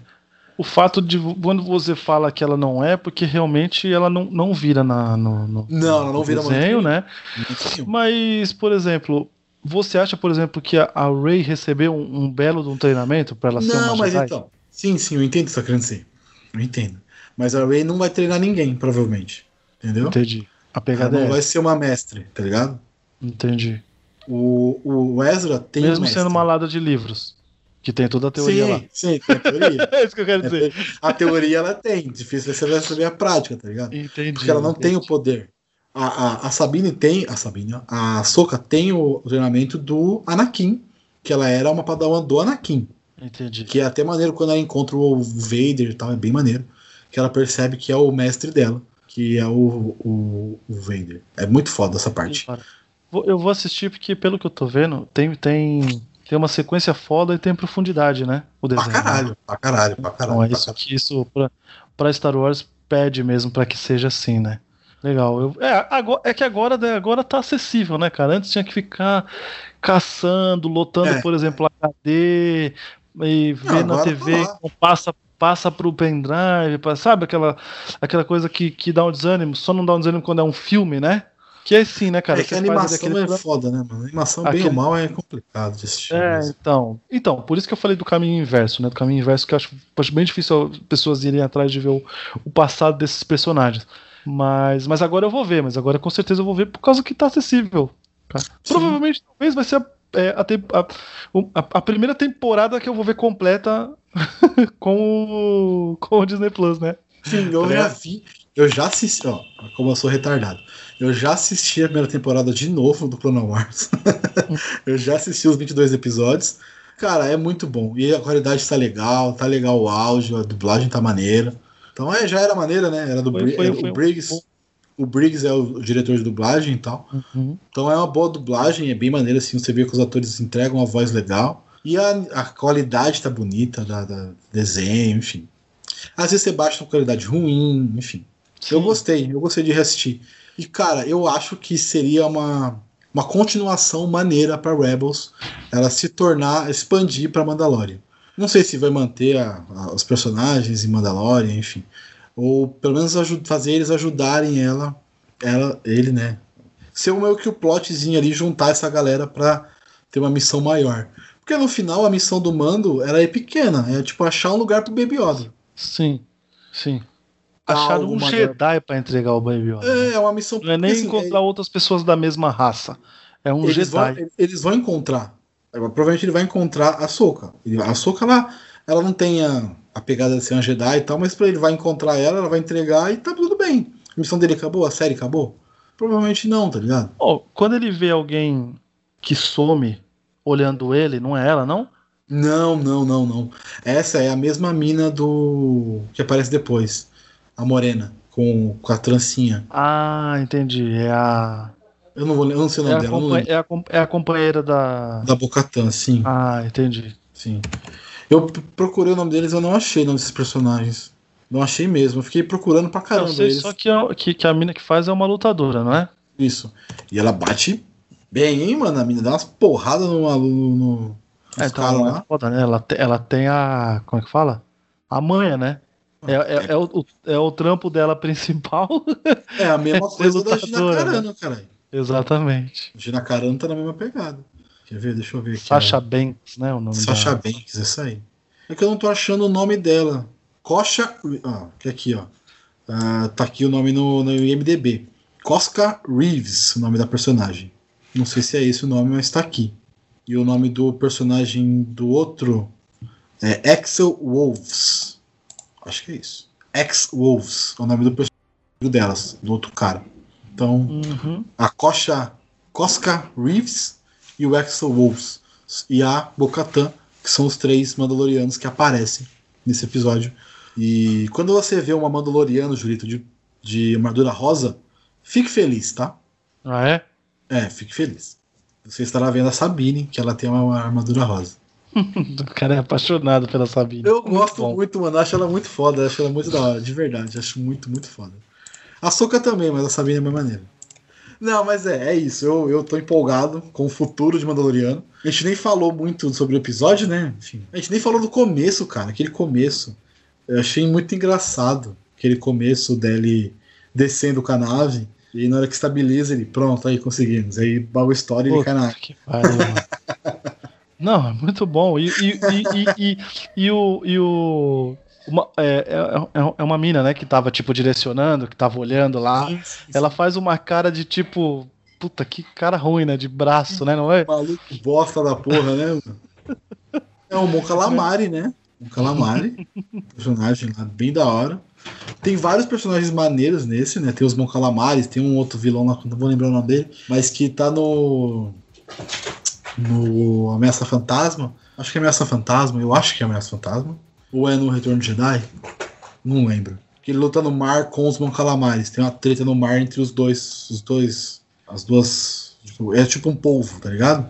o fato de quando você fala que ela não é, porque realmente ela não, não vira na, no, no Não, ela não vira desenho, muito né? Mas, por exemplo, você acha, por exemplo, que a, a Ray recebeu um, um belo de um treinamento para ela ser Não, uma mas Jedi? então. Sim, sim, eu entendo o que você tá querendo dizer. Eu entendo. Mas a Ray não vai treinar ninguém, provavelmente. Entendeu? Entendi. A Ela pegada não é vai ser uma mestre, tá ligado? Entendi. O, o Ezra tem um Mesmo mestre. sendo uma lada de livros, que tem toda a teoria sim, lá. Sim, tem a teoria. É isso que eu quero dizer. a teoria ela tem, difícil você vai saber a prática, tá ligado? Entendi. Porque ela não tem o entendi. poder. A, a, a Sabine tem, a Sabine, a Soka tem o treinamento do Anakin, que ela era uma padawan do Anakin, Entendi. que é até maneiro quando ela encontra o Vader e tal, é bem maneiro, que ela percebe que é o mestre dela, que é o, o, o Vader. É muito foda essa parte. Eu vou assistir porque, pelo que eu tô vendo, tem, tem, tem uma sequência foda e tem profundidade, né? O Pra desenho. caralho, pra caralho, pra caralho. Então é isso que isso pra, pra Star Wars pede mesmo pra que seja assim, né? Legal. Eu, é, agora, é que agora, né, agora tá acessível, né, cara? Antes tinha que ficar caçando, lotando, É. por exemplo, HD e ver na TV, tá lá. passa passa pro pendrive, sabe aquela aquela coisa que, que dá um desânimo, só não dá um desânimo quando é um filme, né? Que é assim, né, cara? é que a animação é foda, né, mano? A animação, bem Aquele- ou mal, é complicado de assistir. É, mesmo. então. Então, por isso que eu falei do caminho inverso, né? Do caminho inverso, que eu acho, acho bem difícil as pessoas irem atrás de ver o, o passado desses personagens. Mas, mas agora eu vou ver, mas agora com certeza eu vou ver por causa que tá acessível. tá? Provavelmente, talvez vai ser a, é, a, a- a- primeira temporada que eu vou ver completa com, o, com o Disney Plus, né? Sim, eu Tá já vi, eu já assisti, ó, como eu sou retardado. Eu já assisti a primeira temporada de novo do Clone Wars. eu já assisti os 22 episódios. Cara, é muito bom. E a qualidade tá legal, tá legal o áudio, a dublagem tá maneira. Então é, já era maneira, né? Era do Foi- Bri- foi- era foi o Briggs. O Briggs é o diretor de dublagem e tal. Uhum. Então é uma boa dublagem, é bem maneira assim, você vê que os atores entregam uma voz legal. E a, a qualidade tá bonita, da, da desenho, enfim. Às vezes você baixa uma qualidade ruim, enfim. Eu Sim. gostei, eu gostei de reassistir. E cara, eu acho que seria uma, uma continuação maneira para Rebels ela se tornar, expandir para Mandalorian. Não sei se vai manter a- a- os personagens em Mandalorian, enfim. Ou pelo menos fazer eles ajudarem ela, ela, ele, né? Ser meio que o plotzinho ali, juntar essa galera pra ter uma missão maior. Porque no final a missão do Mando ela é pequena, é tipo achar um lugar pro Baby Yoda. Sim, sim. Acharam algo um. Jedi pra entregar o Baby Yoda. É, é uma missão Não é nem assim, encontrar outras pessoas da mesma raça. É um eles, vão, Jedi. eles vão encontrar. Agora, Provavelmente ele vai encontrar a Soka. A Soka ela, ela não tem a, a pegada de ser uma Jedi e tal, mas pra ele vai encontrar ela, ela vai entregar e tá tudo bem. A missão dele acabou, a série acabou? Provavelmente não, tá ligado? Ó, quando ele vê alguém que some olhando ele, não é ela, não? Não, não, não, não. Essa é a mesma mina do. que aparece depois. A morena, com, com a trancinha. Ah, entendi. É a. Eu não vou eu não sei o É nome a, dela, eu compa- é a é a companheira da. Da Bocatan, sim. Ah, entendi. Sim. Eu procurei o nome deles, eu não achei o nome desses personagens. Não achei mesmo. Eu fiquei procurando pra Eu caramba sei eles. só que, a- que, que a mina que faz é uma lutadora, não é? Isso. E ela bate bem, hein, mano? A mina dá umas porradas no aluno. No, É, então ela, é foda, né? ela, te- ela tem a. Como é que fala? A manha, né? É, é, é o, é o trampo dela principal. É a mesma coisa da Gina Carano, caralho. Exatamente. Gina Carano tá na mesma pegada. Quer ver? Deixa eu ver aqui. Sasha ó. Banks, né? O nome Sasha da... Banks, essa aí. É que eu não tô achando o nome dela. Kosha. Ó, que aqui, ó. Ah, tá aqui o nome no, no IMDB. Cosca Reeves, o nome da personagem. Não sei se é esse o nome, mas tá aqui. E o nome do personagem do outro é Axel Wolves. Acho que é isso. X Wolves é o nome do personagem delas, do outro cara. Então, Uhum. a Kosha, Cosca Reeves e o Axel Wolves. E a Bocatan, que são os três Mandalorianos que aparecem nesse episódio. E quando você vê uma Mandaloriano, Julito, de, de armadura rosa, fique feliz, tá? Ah, é? É, fique feliz. Você estará vendo a Sabine, que ela tem uma armadura rosa. O cara é apaixonado pela Sabine. Eu Muito gosto bom. muito, mano. Acho ela muito foda. Acho ela muito da hora, de verdade. Acho muito, muito foda. A Soca também, mas a Sabine é mais maneira. Não, mas é, é isso. Eu, eu tô empolgado com o futuro de Mandaloriano. A gente nem falou muito sobre o episódio, né? Enfim. A gente nem falou do começo, cara. Aquele começo. Eu achei muito engraçado. Aquele começo dele descendo com a nave. E na hora que estabiliza, ele, pronto, aí conseguimos. Aí, baú história e ele cai na que pariu. Não, é muito bom. E, e, e, e, e, e o. E o uma, é, é, é uma mina, né, que tava, tipo, direcionando, que tava olhando lá. Ela faz uma cara de tipo. Puta, que cara ruim, né? De braço, né? Não é? Maluco bosta da porra, né? mano? É o Mon Calamari, né? Mon Calamari. personagem lá bem da hora. Tem vários personagens maneiros nesse, né? Tem os Mon Calamares, tem um outro vilão lá, não vou lembrar o nome dele, mas que tá no. No Ameaça Fantasma. Acho que é Ameaça Fantasma, eu acho que é Ameaça Fantasma. Ou é no Retorno de Jedi? Não lembro. Que ele luta no mar com os Mon Calamares. Tem uma treta no mar entre os dois. Os dois. As duas. tipo, é tipo um polvo, tá ligado?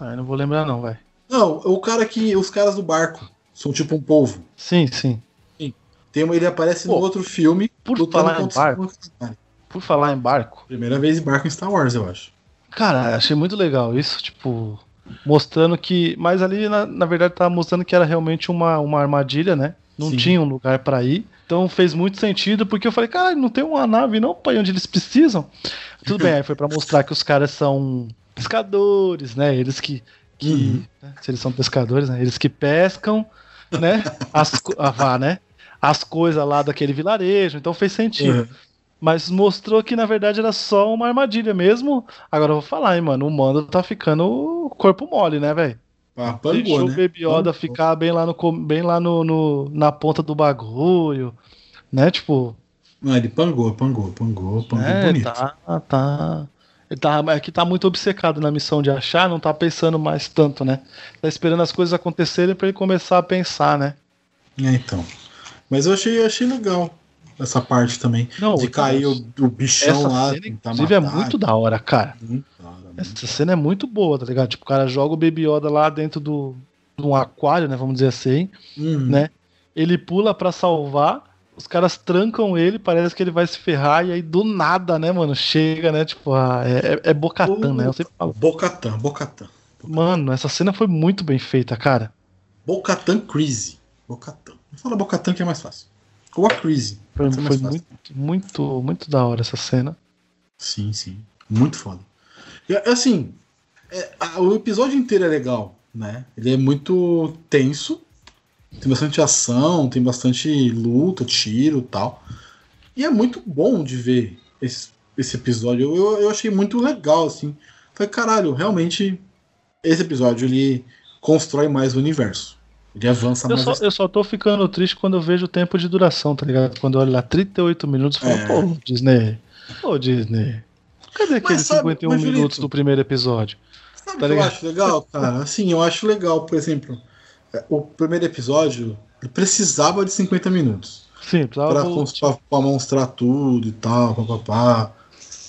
Aí não vou lembrar, não, vai. Não, o cara que. Os caras do barco são tipo um polvo. Sim, sim. Tem uma, ele aparece no Pô, outro filme por lutando falar em barco. Por falar em barco. Primeira vez em barco em Star Wars, eu acho. Cara, achei muito legal isso, tipo, mostrando que. Mas ali, na, na verdade, tava mostrando que era realmente uma, uma armadilha, né? Não Sim. tinha um lugar pra ir. Então fez muito sentido, porque eu falei, cara, não tem uma nave não pra ir onde eles precisam. Tudo bem, aí foi pra mostrar que os caras são pescadores, né? Eles que. que Uhum. né? Se eles são pescadores, né? Eles que pescam, né? As, co- ah, vá, né? As coisas lá daquele vilarejo. Então fez sentido. Uhum. Mas mostrou que na verdade era só uma armadilha mesmo. Agora eu vou falar, hein, mano. O mando tá ficando corpo mole, né, velho? Ah, Deixou pangou, o né? Baby Yoda Pangou. ficar bem lá, no, bem lá no, no- na ponta do bagulho. Né? Tipo, Não, ele pangou, pangou, pangou, pangou é, bonito. tá, tá. Ele tá, é que tá muito obcecado na missão de achar, não tá pensando mais tanto, né? Tá esperando as coisas acontecerem pra ele começar a pensar, né? É, então. Mas eu achei, achei legal essa parte também. Não, de cair o, o bichão lá. cena, inclusive, é matar. muito da hora, cara. Hora, muito Essa cena é muito boa, tá ligado? Tipo, o cara joga o Baby Yoda lá dentro do, de um aquário, né? Vamos dizer assim. Uhum. né? Ele pula pra salvar, os caras trancam ele, parece que ele vai se ferrar, e aí do nada, né, mano? Chega, né? Tipo, ah, é, é, é Bocatan, né? Eu sempre falo. Bocatan, Bocatan. Mano, essa cena foi muito bem feita, cara. Bocatan Crazy. Bocatan. Fala Bocatan que é mais fácil. Ou a Crazy. Foi, foi muito, muito, muito da hora essa cena. Sim, sim. Muito foda. E, assim, é, a- o episódio inteiro é legal, né? Ele é muito tenso. Tem bastante ação, tem bastante luta, tiro e tal. E é muito bom de ver esse, esse episódio. Eu, eu, eu achei muito legal, assim. Falei, caralho, realmente esse episódio ele constrói mais o universo. Ele avança Eu mais. só, a eu só tô ficando triste quando eu vejo o tempo de duração, tá ligado? Quando eu olho lá 38 minutos, eu falo, É. pô, Disney. Pô, Disney. Cadê aqueles sabe, 51 mas, Julito, minutos do primeiro episódio? Sabe Tá que eu ligado? acho legal, cara? Assim, eu acho legal, por exemplo, é, o primeiro episódio ele precisava de 50 minutos Sim, precisava pra, pra- pra mostrar tudo e tal, papapá,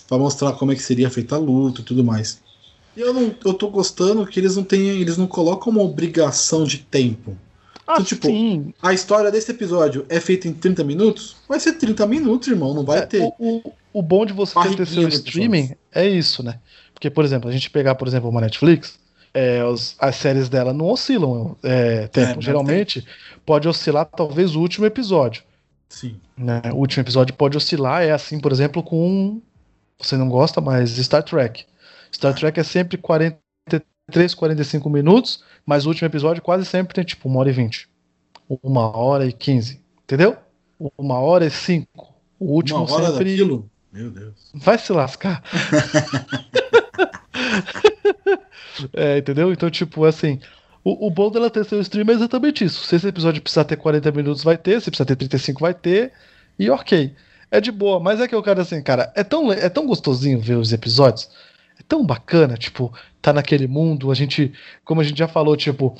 pra mostrar como é que seria feita a luta e tudo mais. E eu, não, eu tô gostando que eles não têm, eles não colocam uma obrigação de tempo. Ah, Então, tipo, sim. A história desse episódio é feita em 30 minutos? Vai ser 30 minutos, irmão, não vai É, ter. O, o, o bom de você ter seu streaming é isso, né? Porque, por exemplo, a gente pegar, por exemplo, uma Netflix, é, os- as séries dela não oscilam é, tempo. não Geralmente pode oscilar talvez o último episódio. Sim. Né? O último episódio pode oscilar, é assim, por exemplo, com. Você não gosta, mas Star Trek. Star Trek é sempre 43, 45 minutos, mas o último episódio quase sempre tem tipo uma hora e vinte. Uma hora e quinze. Entendeu? Uma hora e cinco. O último Uma hora sempre. daquilo? Meu Deus. Vai se lascar. é, entendeu? Então, tipo, assim. O, o bom dela ter seu stream é exatamente isso. Se esse episódio precisar ter 40 minutos, vai ter. Se precisar ter 35, vai ter. E ok. É de boa. Mas é que eu quero assim, cara, é tão, é tão gostosinho ver os episódios. É tão bacana, tipo, tá naquele mundo. A gente, como a gente já falou, tipo,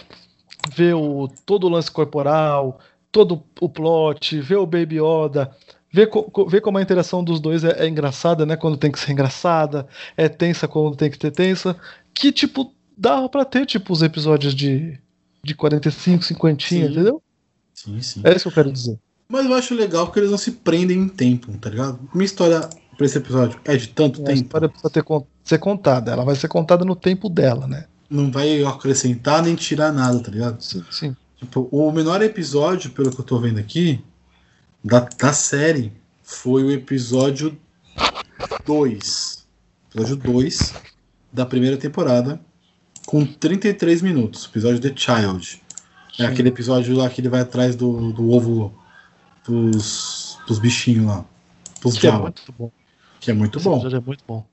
ver o, todo o lance corporal, todo o plot, ver o Baby Yoda, ver, co- ver como a interação dos dois é, é engraçada, né? Quando tem que ser engraçada, é tensa quando tem que ter tensa. Que, tipo, dava pra ter, tipo, os episódios de, de 45, 50, Sim. entendeu? Sim, sim. É isso que eu quero dizer. Mas eu acho legal porque eles não se prendem em tempo, tá ligado? Minha história pra esse episódio é de tanto A tempo. história precisa ter, ser contada. Ela vai ser contada no tempo dela, né? Não vai acrescentar nem tirar nada, tá ligado? Sim, sim. Tipo, o menor episódio, pelo que eu tô vendo aqui, da, da série, foi o episódio 2. Episódio 2 da primeira temporada, com 33 minutos. Episódio The Child. É Sim. aquele episódio lá que ele vai atrás do, do ovo dos, dos bichinhos lá. Dos é diabos. muito bom. Que é muito Esse bom. episódio é muito bom.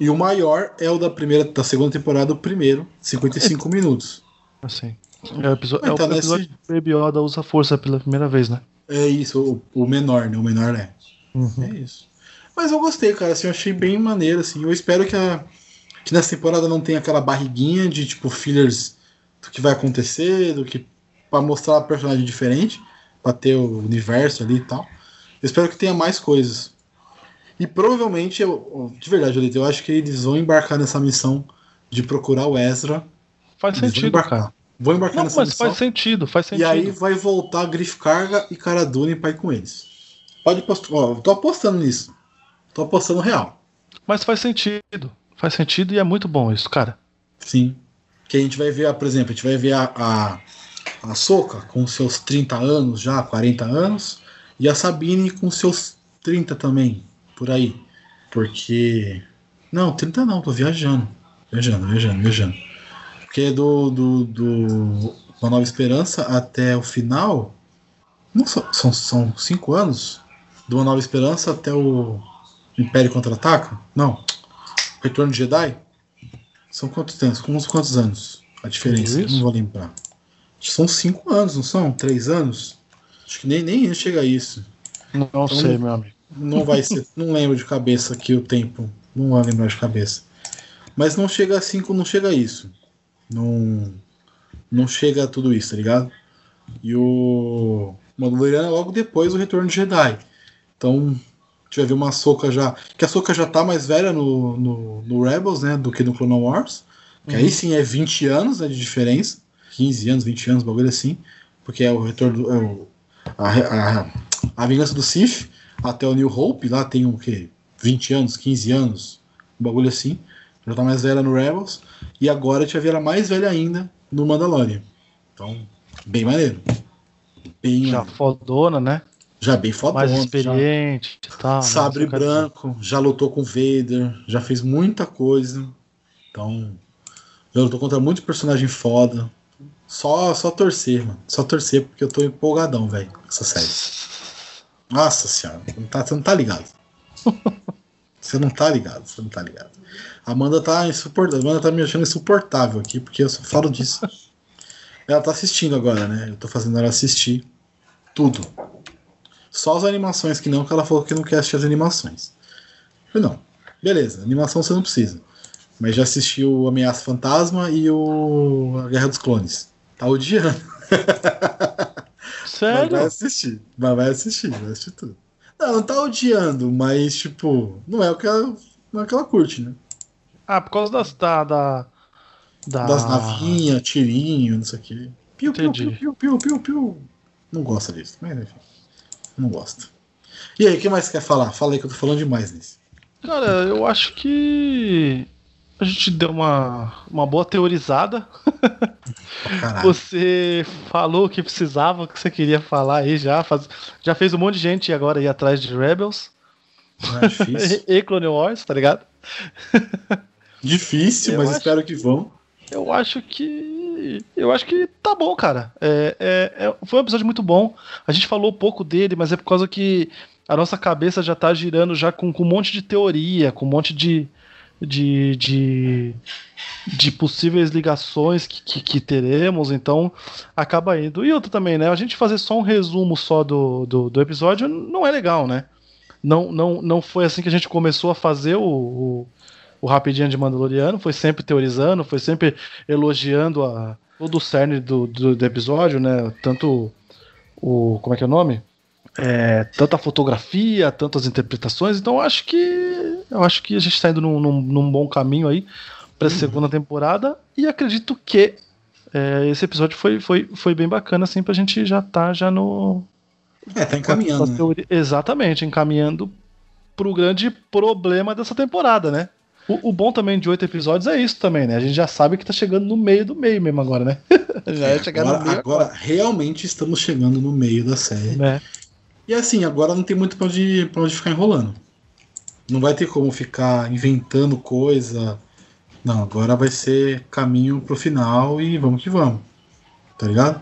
E o maior é o da primeira, da segunda temporada, o primeiro, 55 minutos. Assim. É o, episo- é o Então, nesse- episódio que o Baby Yoda usa força pela primeira vez, né? É isso, o, o menor, né? O menor é. Uhum. É isso. Mas eu gostei, cara. Assim, eu achei bem maneiro, assim. Eu espero que, a, que nessa temporada não tenha aquela barriguinha de, tipo, fillers do que vai acontecer, do que. pra mostrar personagem diferente, pra ter o universo ali e tal. Eu espero que tenha mais coisas. E provavelmente, eu, de verdade, Jolito, eu acho que eles vão embarcar nessa missão de procurar o Ezra. Faz Eles vão sentido, embarcar. cara. Vão embarcar Não, nessa mas missão. faz sentido, faz E sentido. aí vai voltar Griff Carga e Cara Dune pra ir com eles. Pode postar. Ó, eu tô apostando nisso. tô apostando real. Mas faz sentido. Faz sentido e é muito bom isso, cara. Sim. Que a gente vai ver, por exemplo, a gente vai ver a, a, a Soca com seus 30 anos já, 40 anos, e a Sabine com seus 30 também, por aí. Porque. Não, 30 não, tô viajando. Viajando, viajando, viajando. Porque do, do, do Uma Nova Esperança até o final. Não são, são, são cinco anos? Do Uma Nova Esperança até o Império Contra-Ataca? Não. Retorno de Jedi? São quantos tempos? Quantos, quantos anos? A diferença? Não vou lembrar. São cinco anos, não são? Três anos? Acho que nem, nem chega a isso. Não, então, sei, meu amigo. Não vai ser. não lembro de cabeça aqui o tempo. Não vou lembrar de cabeça. Mas não chega a cinco, não chega a isso. Não. Não chega a tudo isso, tá ligado? E o Mandaloriano é logo depois do Retorno de Jedi. Então, a gente vai ver uma Soca já. Que a Soca já tá mais velha no, no, no, Rebels, né? Do que no Clone Wars. Que uhum. aí sim é 20 anos né, de diferença. 15 anos, 20 anos, bagulho assim. Porque é o retorno do. É o, a, a, a vingança do Sith até o New Hope, lá tem o quê? 20 anos, 15 anos, um bagulho assim. Já tá mais velha no Rebels. E agora a gente vai ver ela mais velha ainda no Mandalorian. Então, bem maneiro. Bem já maneiro. fodona, né? Já bem fodona. Mais experiente e tal. Né? Sabre branco, já lutou com Vader, já fez muita coisa. Então, já lutou contra muitos personagens foda. Só, só torcer, mano. Só torcer porque eu tô empolgadão, velho, com essa série. Nossa senhora, você não tá, você não tá ligado. Você não tá ligado, você não tá ligado. A Amanda tá insuportável. Amanda tá me achando insuportável aqui, porque eu só falo disso. ela tá assistindo agora, né? Eu tô fazendo ela assistir tudo. Só as animações que não, que ela falou que não quer assistir as animações. Eu não. Beleza, animação você não precisa. Mas já assistiu o Ameaça Fantasma e o A Guerra dos Clones. Tá odiando. Sério? Mas vai assistir. Mas vai assistir, vai assistir tudo. Não, não tá odiando, mas, tipo, não é o que ela, não é o que ela curte, né? Ah, por causa das, da, da, da... das navinhas, tirinho, não sei o quê. Piu, piu, piu, piu, piu, piu, piu. Não gosta disso, mas enfim. Não gosta. E aí, o que mais você quer falar? Fala aí que eu tô falando demais nisso. Cara, eu acho que a gente deu uma, uma boa teorizada. você falou o que precisava, o que você queria falar aí já. Faz, já fez um monte de gente agora ir atrás de Rebels. é difícil. e Clone Wars, tá ligado? Difícil, eu mas acho, espero que vão. Eu acho que. Eu acho que tá bom, cara. É, é, é, foi um episódio muito bom. A gente falou pouco dele, mas é por causa que a nossa cabeça já tá girando já com, com um monte de teoria, com um monte de de, de, de possíveis ligações que, que, que, teremos, então acaba indo. E outro também, né? A gente fazer só um resumo só do, do, do, episódio não é legal, né? Não, não, não foi assim que a gente começou a fazer o, o, o Rapidinho de Mandaloriano, foi sempre teorizando, foi sempre elogiando a, todo o cerne do, do, do episódio, né? Tanto o. Como é que é o nome? é, tanta fotografia, tantas interpretações, então acho que eu acho que a gente está indo num, num, num, bom caminho aí para a uhum. segunda temporada e acredito que é, esse episódio foi, foi, foi bem bacana assim para a gente já tá já no é tá encaminhando né? exatamente encaminhando para o grande problema dessa temporada, né? O, o, bom também de oito episódios é isso também, né? A gente já sabe que tá chegando no meio do meio mesmo agora, né? já é chegar agora, no meio. Agora, agora, realmente estamos chegando no meio da série. É. E assim, agora não tem muito pra onde, pra onde ficar enrolando. Não vai ter como ficar inventando coisa. Não, agora vai ser caminho pro final e vamos que vamos. Tá ligado?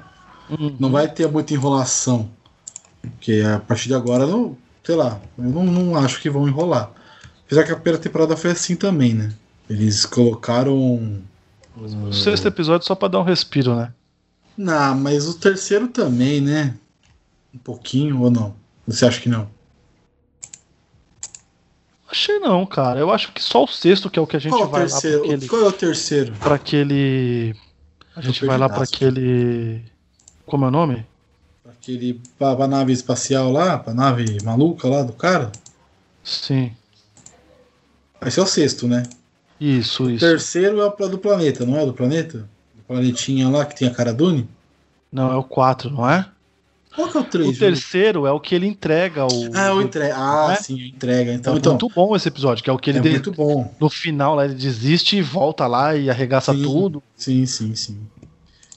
Uhum. Não vai ter muita enrolação. Porque a partir de agora, não, sei lá, eu não, não acho que vão enrolar. Apesar que a primeira temporada foi assim também, né? Eles colocaram. O sexto episódio só pra dar um respiro, né? Não, mas o terceiro também, né? Um pouquinho ou não? Você acha que não? Achei não, cara. Eu acho que só o sexto que é o que a gente Qual vai terceiro? lá pra aquele. Qual é o terceiro? Pra aquele. A gente vai lá para aquele. Como é o nome? Pra aquele. Pra, pra nave espacial lá? Pra nave maluca lá do cara? Sim. Esse é o sexto, né? Isso, o isso. O terceiro é o do planeta, não é do planeta? O planetinha lá que tem a cara Dune? Não, é o 4, não é? Qual que é o 3? O terceiro é o que ele entrega o. Ah, o entrega. Ah, né? sim, entrega. Então, é então muito bom esse episódio, que é o que ele é de- muito bom. no final lá ele desiste e volta lá e arregaça Sim. tudo. Sim, sim, sim.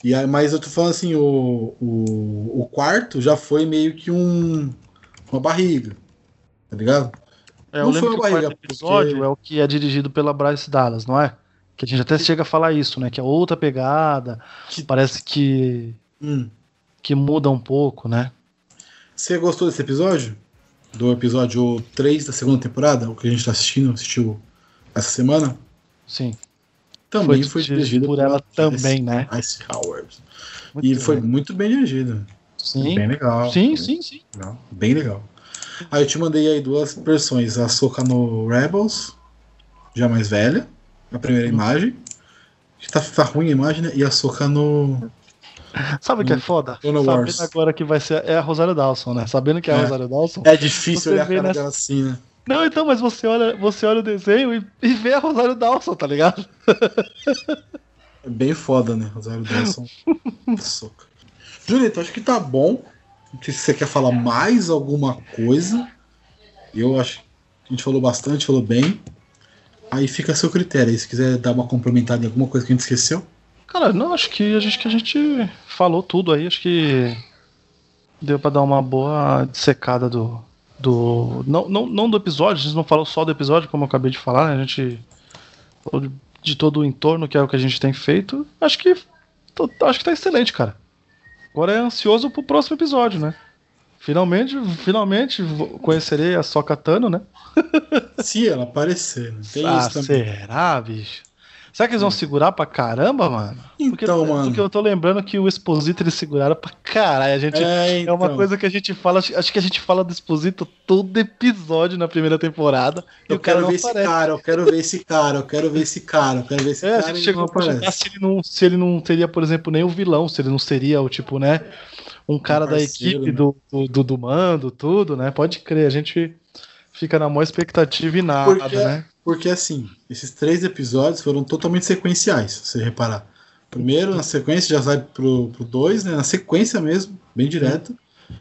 E aí, mas eu tô falando assim, o, o, o quarto já foi meio que um uma barriga. Tá ligado? É, Não eu foi o uma barriga, episódio porque- é o que é dirigido pela Bryce Dallas, não é? Que a gente até chega a falar isso, né? Que é outra pegada, Que- parece que, Hum. Que muda um pouco, né? Você gostou desse episódio? Do episódio 3 da segunda temporada? O que a gente tá assistindo, assistiu essa semana? Sim. Também foi, dirigido dirigido por ela também, né? Ice Howard. Muito E foi bem. muito bem dirigido. Sim, Bem legal. sim, bem sim, sim. legal, Bem legal. Aí eu te mandei aí duas versões. A Soca no Rebels, já mais velha. A primeira Uhum. imagem. Tá, tá ruim a imagem, né? E a Soca no. Sabe o que é foda? Clone Sabendo Wars. agora que vai ser é a Rosário Dawson, né? Sabendo que é a É. Rosário Dawson. É difícil olhar a cara nessa- dela assim, né? Não, então, mas você olha, você olha o desenho e, e vê a Rosário Dawson, tá ligado? É bem foda, né? Rosário Dawson. Soca. Julito, acho que tá bom. Se você quer falar mais alguma coisa. Eu acho que a gente falou bastante, falou bem. Aí fica a seu critério. aí, Se quiser dar uma complementada em alguma coisa que a gente esqueceu. Cara, não, acho que a gente, que a gente falou tudo aí, acho que deu pra dar uma boa dissecada do. do não, não, não do episódio, a gente não falou só do episódio, como eu acabei de falar, né? A gente falou de, de todo o entorno, que é o que a gente tem feito. Acho que. tô- acho que tá excelente, cara. Agora é ansioso pro próximo episódio, né? Finalmente, finalmente conhecerei a Soca Tano, né? Se ela aparecer, né? Tem ah, isso também. será, bicho? Será que eles vão segurar pra caramba, mano? Porque, Então, mano. porque eu tô lembrando que o Exposito eles seguraram pra caralho. A gente, é, É, uma então. coisa que a gente fala, acho que a gente fala do Exposito todo episódio na primeira temporada. Eu quero ver esse aparece. cara, eu quero ver esse cara, eu quero ver esse cara, eu quero ver esse É, a cara gente e chegou a aparece. se ele, não, se ele não teria, por exemplo, nem o vilão, se ele não seria o tipo, né? Um cara da parceiro, equipe né? do, do, do, do mando, tudo, né? Pode crer, a gente fica na maior expectativa e nada, Porque- né? Porque assim, esses três episódios foram totalmente sequenciais, se você reparar. Primeiro, na sequência, já vai pro 2, né? Na sequência mesmo, bem direto.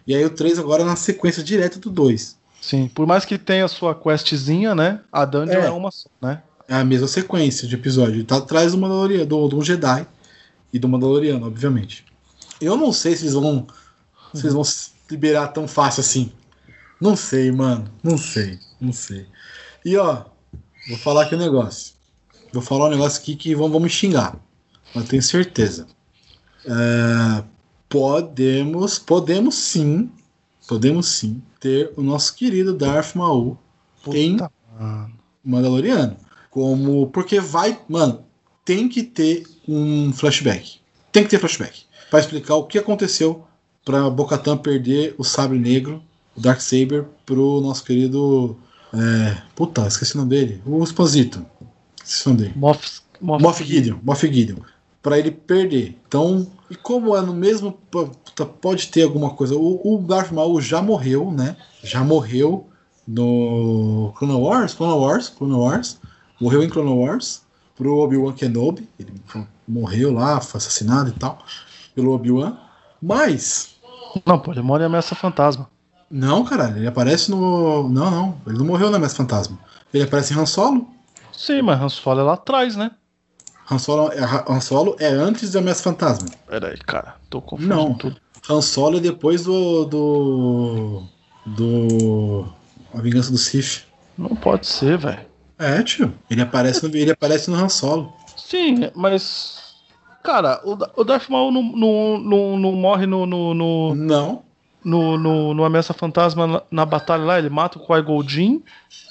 E aí o 3 agora na sequência direta do 2. Sim, por mais que tenha a sua questzinha, né? A dungeon é, É. uma só, né? É a mesma sequência de episódio. Ele tá atrás do Mandaloriano, do, do Jedi e do Mandaloriano, obviamente. Eu não sei se eles vão. Se eles vão se liberar tão fácil assim. Não sei, mano. Não sei. Não sei. E ó, vou falar aqui um negócio. Vou falar um negócio aqui que vão, vão me xingar. Mas tenho certeza. É, podemos. Podemos sim. Podemos sim ter o nosso querido Darth Maul Puta, mano. Mandaloriano. Como. Porque vai. Mano, tem que ter um flashback. Tem que ter flashback. Pra explicar o que aconteceu pra Bocatan perder o sabre negro, o Dark Saber, pro nosso querido. É, puta, esqueci o nome dele. O Exposito. Esqueci o nome dele. Moff, Moff, Moff Gideon. Moff Gideon. Pra ele perder. Então. E como é no mesmo. puta, Pode ter alguma coisa. O, o Darth Maul já morreu, né? Já morreu no Clone Wars, Clone Wars, Clone Wars, morreu em Clone Wars pro Obi-Wan Kenobi, ele morreu lá, foi assassinado e tal, pelo Obi-Wan, mas, Não, pô, ele mora em Ameaça Fantasma. Não, caralho, ele aparece no, não, não, ele não morreu na Mess Fantasma, ele aparece em Han Solo, Sim, mas Han Solo é lá atrás, né? Han Solo, é- Han Solo é antes da Mess Fantasma, Pera aí, cara, tô confundindo Não. tudo. Han Solo é depois do, do, do, A Vingança do Sith. Não pode ser, velho. É, tio. Ele aparece no, ele aparece no Han Solo. Sim, mas. Cara, o, o Darth Maul não, não, não, não morre no, no, no, Não. No, no, no Ameaça Fantasma na, na batalha lá, ele mata o Qui-Gon Jinn.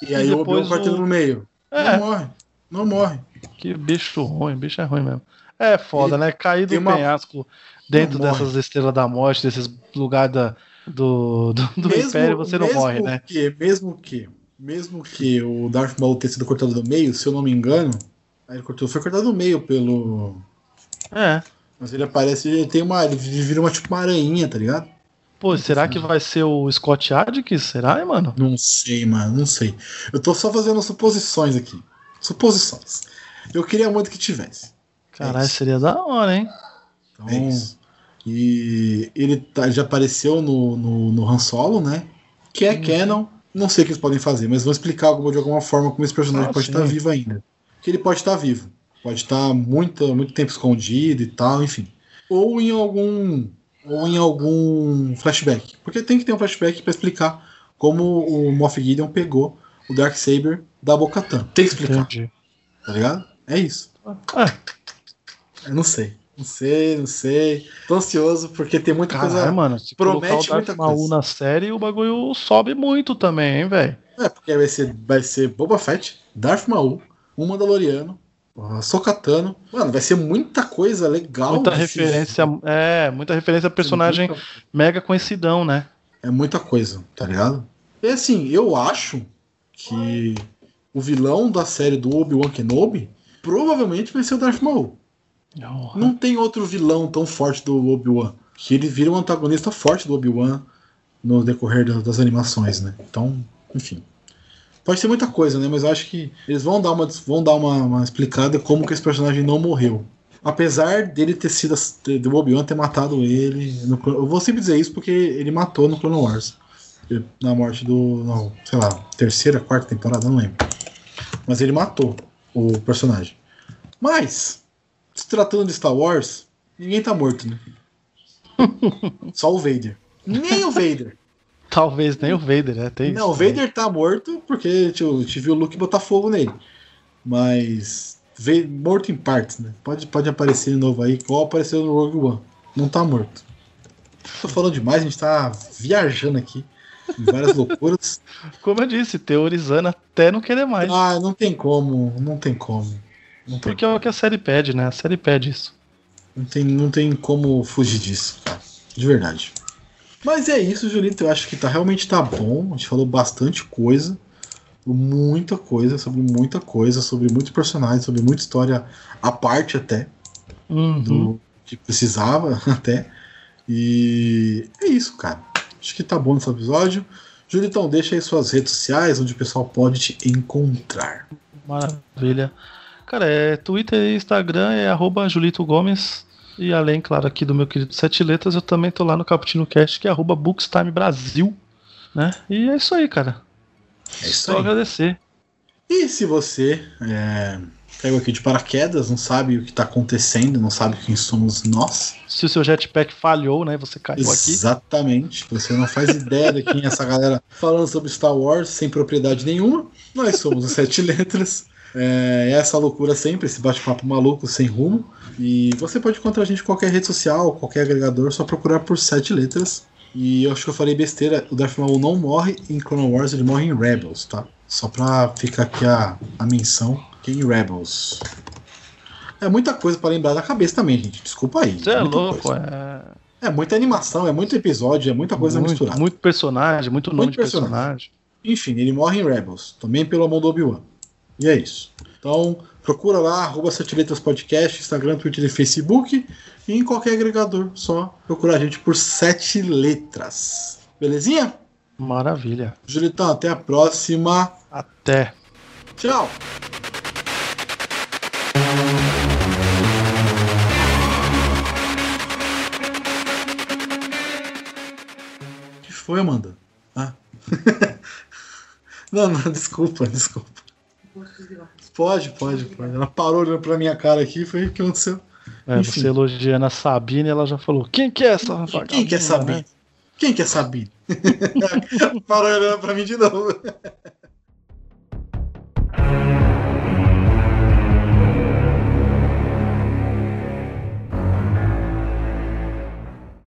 E aí E o depois Obi-Wan corta ele o- no meio. É. Não morre. Não morre. Que bicho ruim, bicho é ruim mesmo. É foda, Ele né? Cair do uma- penhasco dentro dessas estrelas da morte, desses lugares da, do, do, do Império, você não mesmo morre, né? Que, mesmo que, mesmo que o Darth Maul tenha sido cortado no meio, se eu não me engano, aí ele cortou, foi cortado no meio pelo. É. Mas ele aparece, ele tem uma. Ele vira uma tipo uma aranha, tá ligado? Pô, será que vai ser o Scott Adkins? Será, hein, mano? Não sei, mano, não sei. Eu tô só fazendo suposições aqui. Suposições. Eu queria muito que tivesse. Caralho, isso. seria da hora, hein? Então, É que ele tá, já apareceu no, no, no Han Solo, né? Que é Uhum. canon. Não sei o que eles podem fazer, mas vão explicar alguma- de alguma forma como esse personagem Ah, pode sim. estar vivo ainda. Que ele pode estar vivo. Pode estar muito, muito tempo escondido e tal, enfim. Ou em algum. Ou em algum flashback. Porque tem que ter um flashback para explicar como o Moff Gideon pegou o Darksaber da Bocatan. Tem que explicar, Entendi. tá ligado? É isso. Ah, Eu não sei. Não sei, não sei. Tô ansioso porque tem muita caralho, coisa. mano. Se promete o Darth muita Maul coisa. na série, o bagulho sobe muito também, hein, velho? É, porque vai ser, vai ser Boba Fett, Darth Maul, um Mandaloriano, Sokatano. Mano, vai ser muita coisa legal. Muita referência. É, muita referência a personagem Muita- mega conhecidão, né? É muita coisa, tá ligado? E assim, eu acho que o vilão da série do Obi-Wan Kenobi provavelmente vai ser o Darth Maul. Não tem outro vilão tão forte do Obi-Wan. Que ele vira um antagonista forte do Obi-Wan no decorrer da- das animações, né? Então, enfim. Pode ser muita coisa, né? Mas eu acho que eles vão dar uma, vão dar uma, uma explicada como que esse personagem não morreu. Apesar dele ter sido. do Obi-Wan ter matado ele. no eu vou sempre dizer isso porque ele matou no Clone Wars. Na morte do. Não, sei lá, terceira, quarta temporada, não lembro. Mas ele matou o personagem. Mas, se tratando de Star Wars, ninguém tá morto, né? Só o Vader. Nem o Vader. Talvez nem o Vader, né? Tem Não, o isso, né? Vader tá morto porque eu tive o Luke botar fogo nele. Mas. Morto em partes, né? Pode, pode aparecer de novo aí, igual apareceu no Rogue One. Não tá morto. Tô falando demais, a gente tá viajando aqui. Em várias loucuras. Como eu disse, teorizando até não querer mais. Ah, não tem como. Não tem como. Não tem, Porque é o que a série pede, né? A série pede isso. não tem, não tem como fugir disso, cara. De verdade. Mas é isso, Julito. Eu acho que tá, realmente tá bom. A gente falou bastante coisa. Muita coisa, sobre muita coisa, sobre muitos personagens, sobre muita história à parte até. Uhum. do que precisava até. E é isso, cara. Acho que tá bom nesse episódio. Julitão, deixa aí suas redes sociais onde o pessoal pode te encontrar. Maravilha. Cara, é Twitter e Instagram é arroba Julito Gomes. E além, claro, aqui do meu querido Sete Letras, eu também tô lá no Caputino Cast, que é arroba Bookstime Brasil. Né? E é isso aí, cara. É isso Só aí. agradecer. E se você é, caiu aqui de paraquedas, não sabe o que está acontecendo, não sabe quem somos nós, Se o seu jetpack falhou, né? Você caiu aqui. exatamente, você não faz ideia de quem é essa galera falando sobre Star Wars sem propriedade nenhuma, nós somos os Sete Letras. É essa loucura sempre, esse bate-papo maluco sem rumo. E você pode encontrar a gente em qualquer rede social, qualquer agregador, só procurar por Sete Letras. E eu acho que eu falei besteira, o Darth Maul não morre em Clone Wars, ele morre em Rebels, tá? Só pra ficar aqui a, a menção que em Rebels. É muita coisa pra lembrar da cabeça também, gente. Desculpa aí. Você é muita louco, coisa. é. É muita animação, é muito episódio, é muita coisa muito, misturada. muito personagem, muito nome Muito de personagem. Enfim, ele morre em Rebels, também pela mão do Obi-Wan. E é isso. Então, procura lá, arroba Sete Letras Podcast, Instagram, Twitter e Facebook. E em qualquer agregador, só procurar a gente por Sete Letras. Belezinha? Maravilha. Julitão, até a próxima. Até. Tchau! O que foi, Amanda? Ah. não, não, desculpa, desculpa. Pode, pode, pode. Ela parou olhando pra minha cara aqui e foi o que aconteceu. É, você elogiando a Sabine, ela já falou: Quem que é essa rapaz? Quem que é Sabine? Né? Quem que é Sabine? parou olhando pra mim de novo.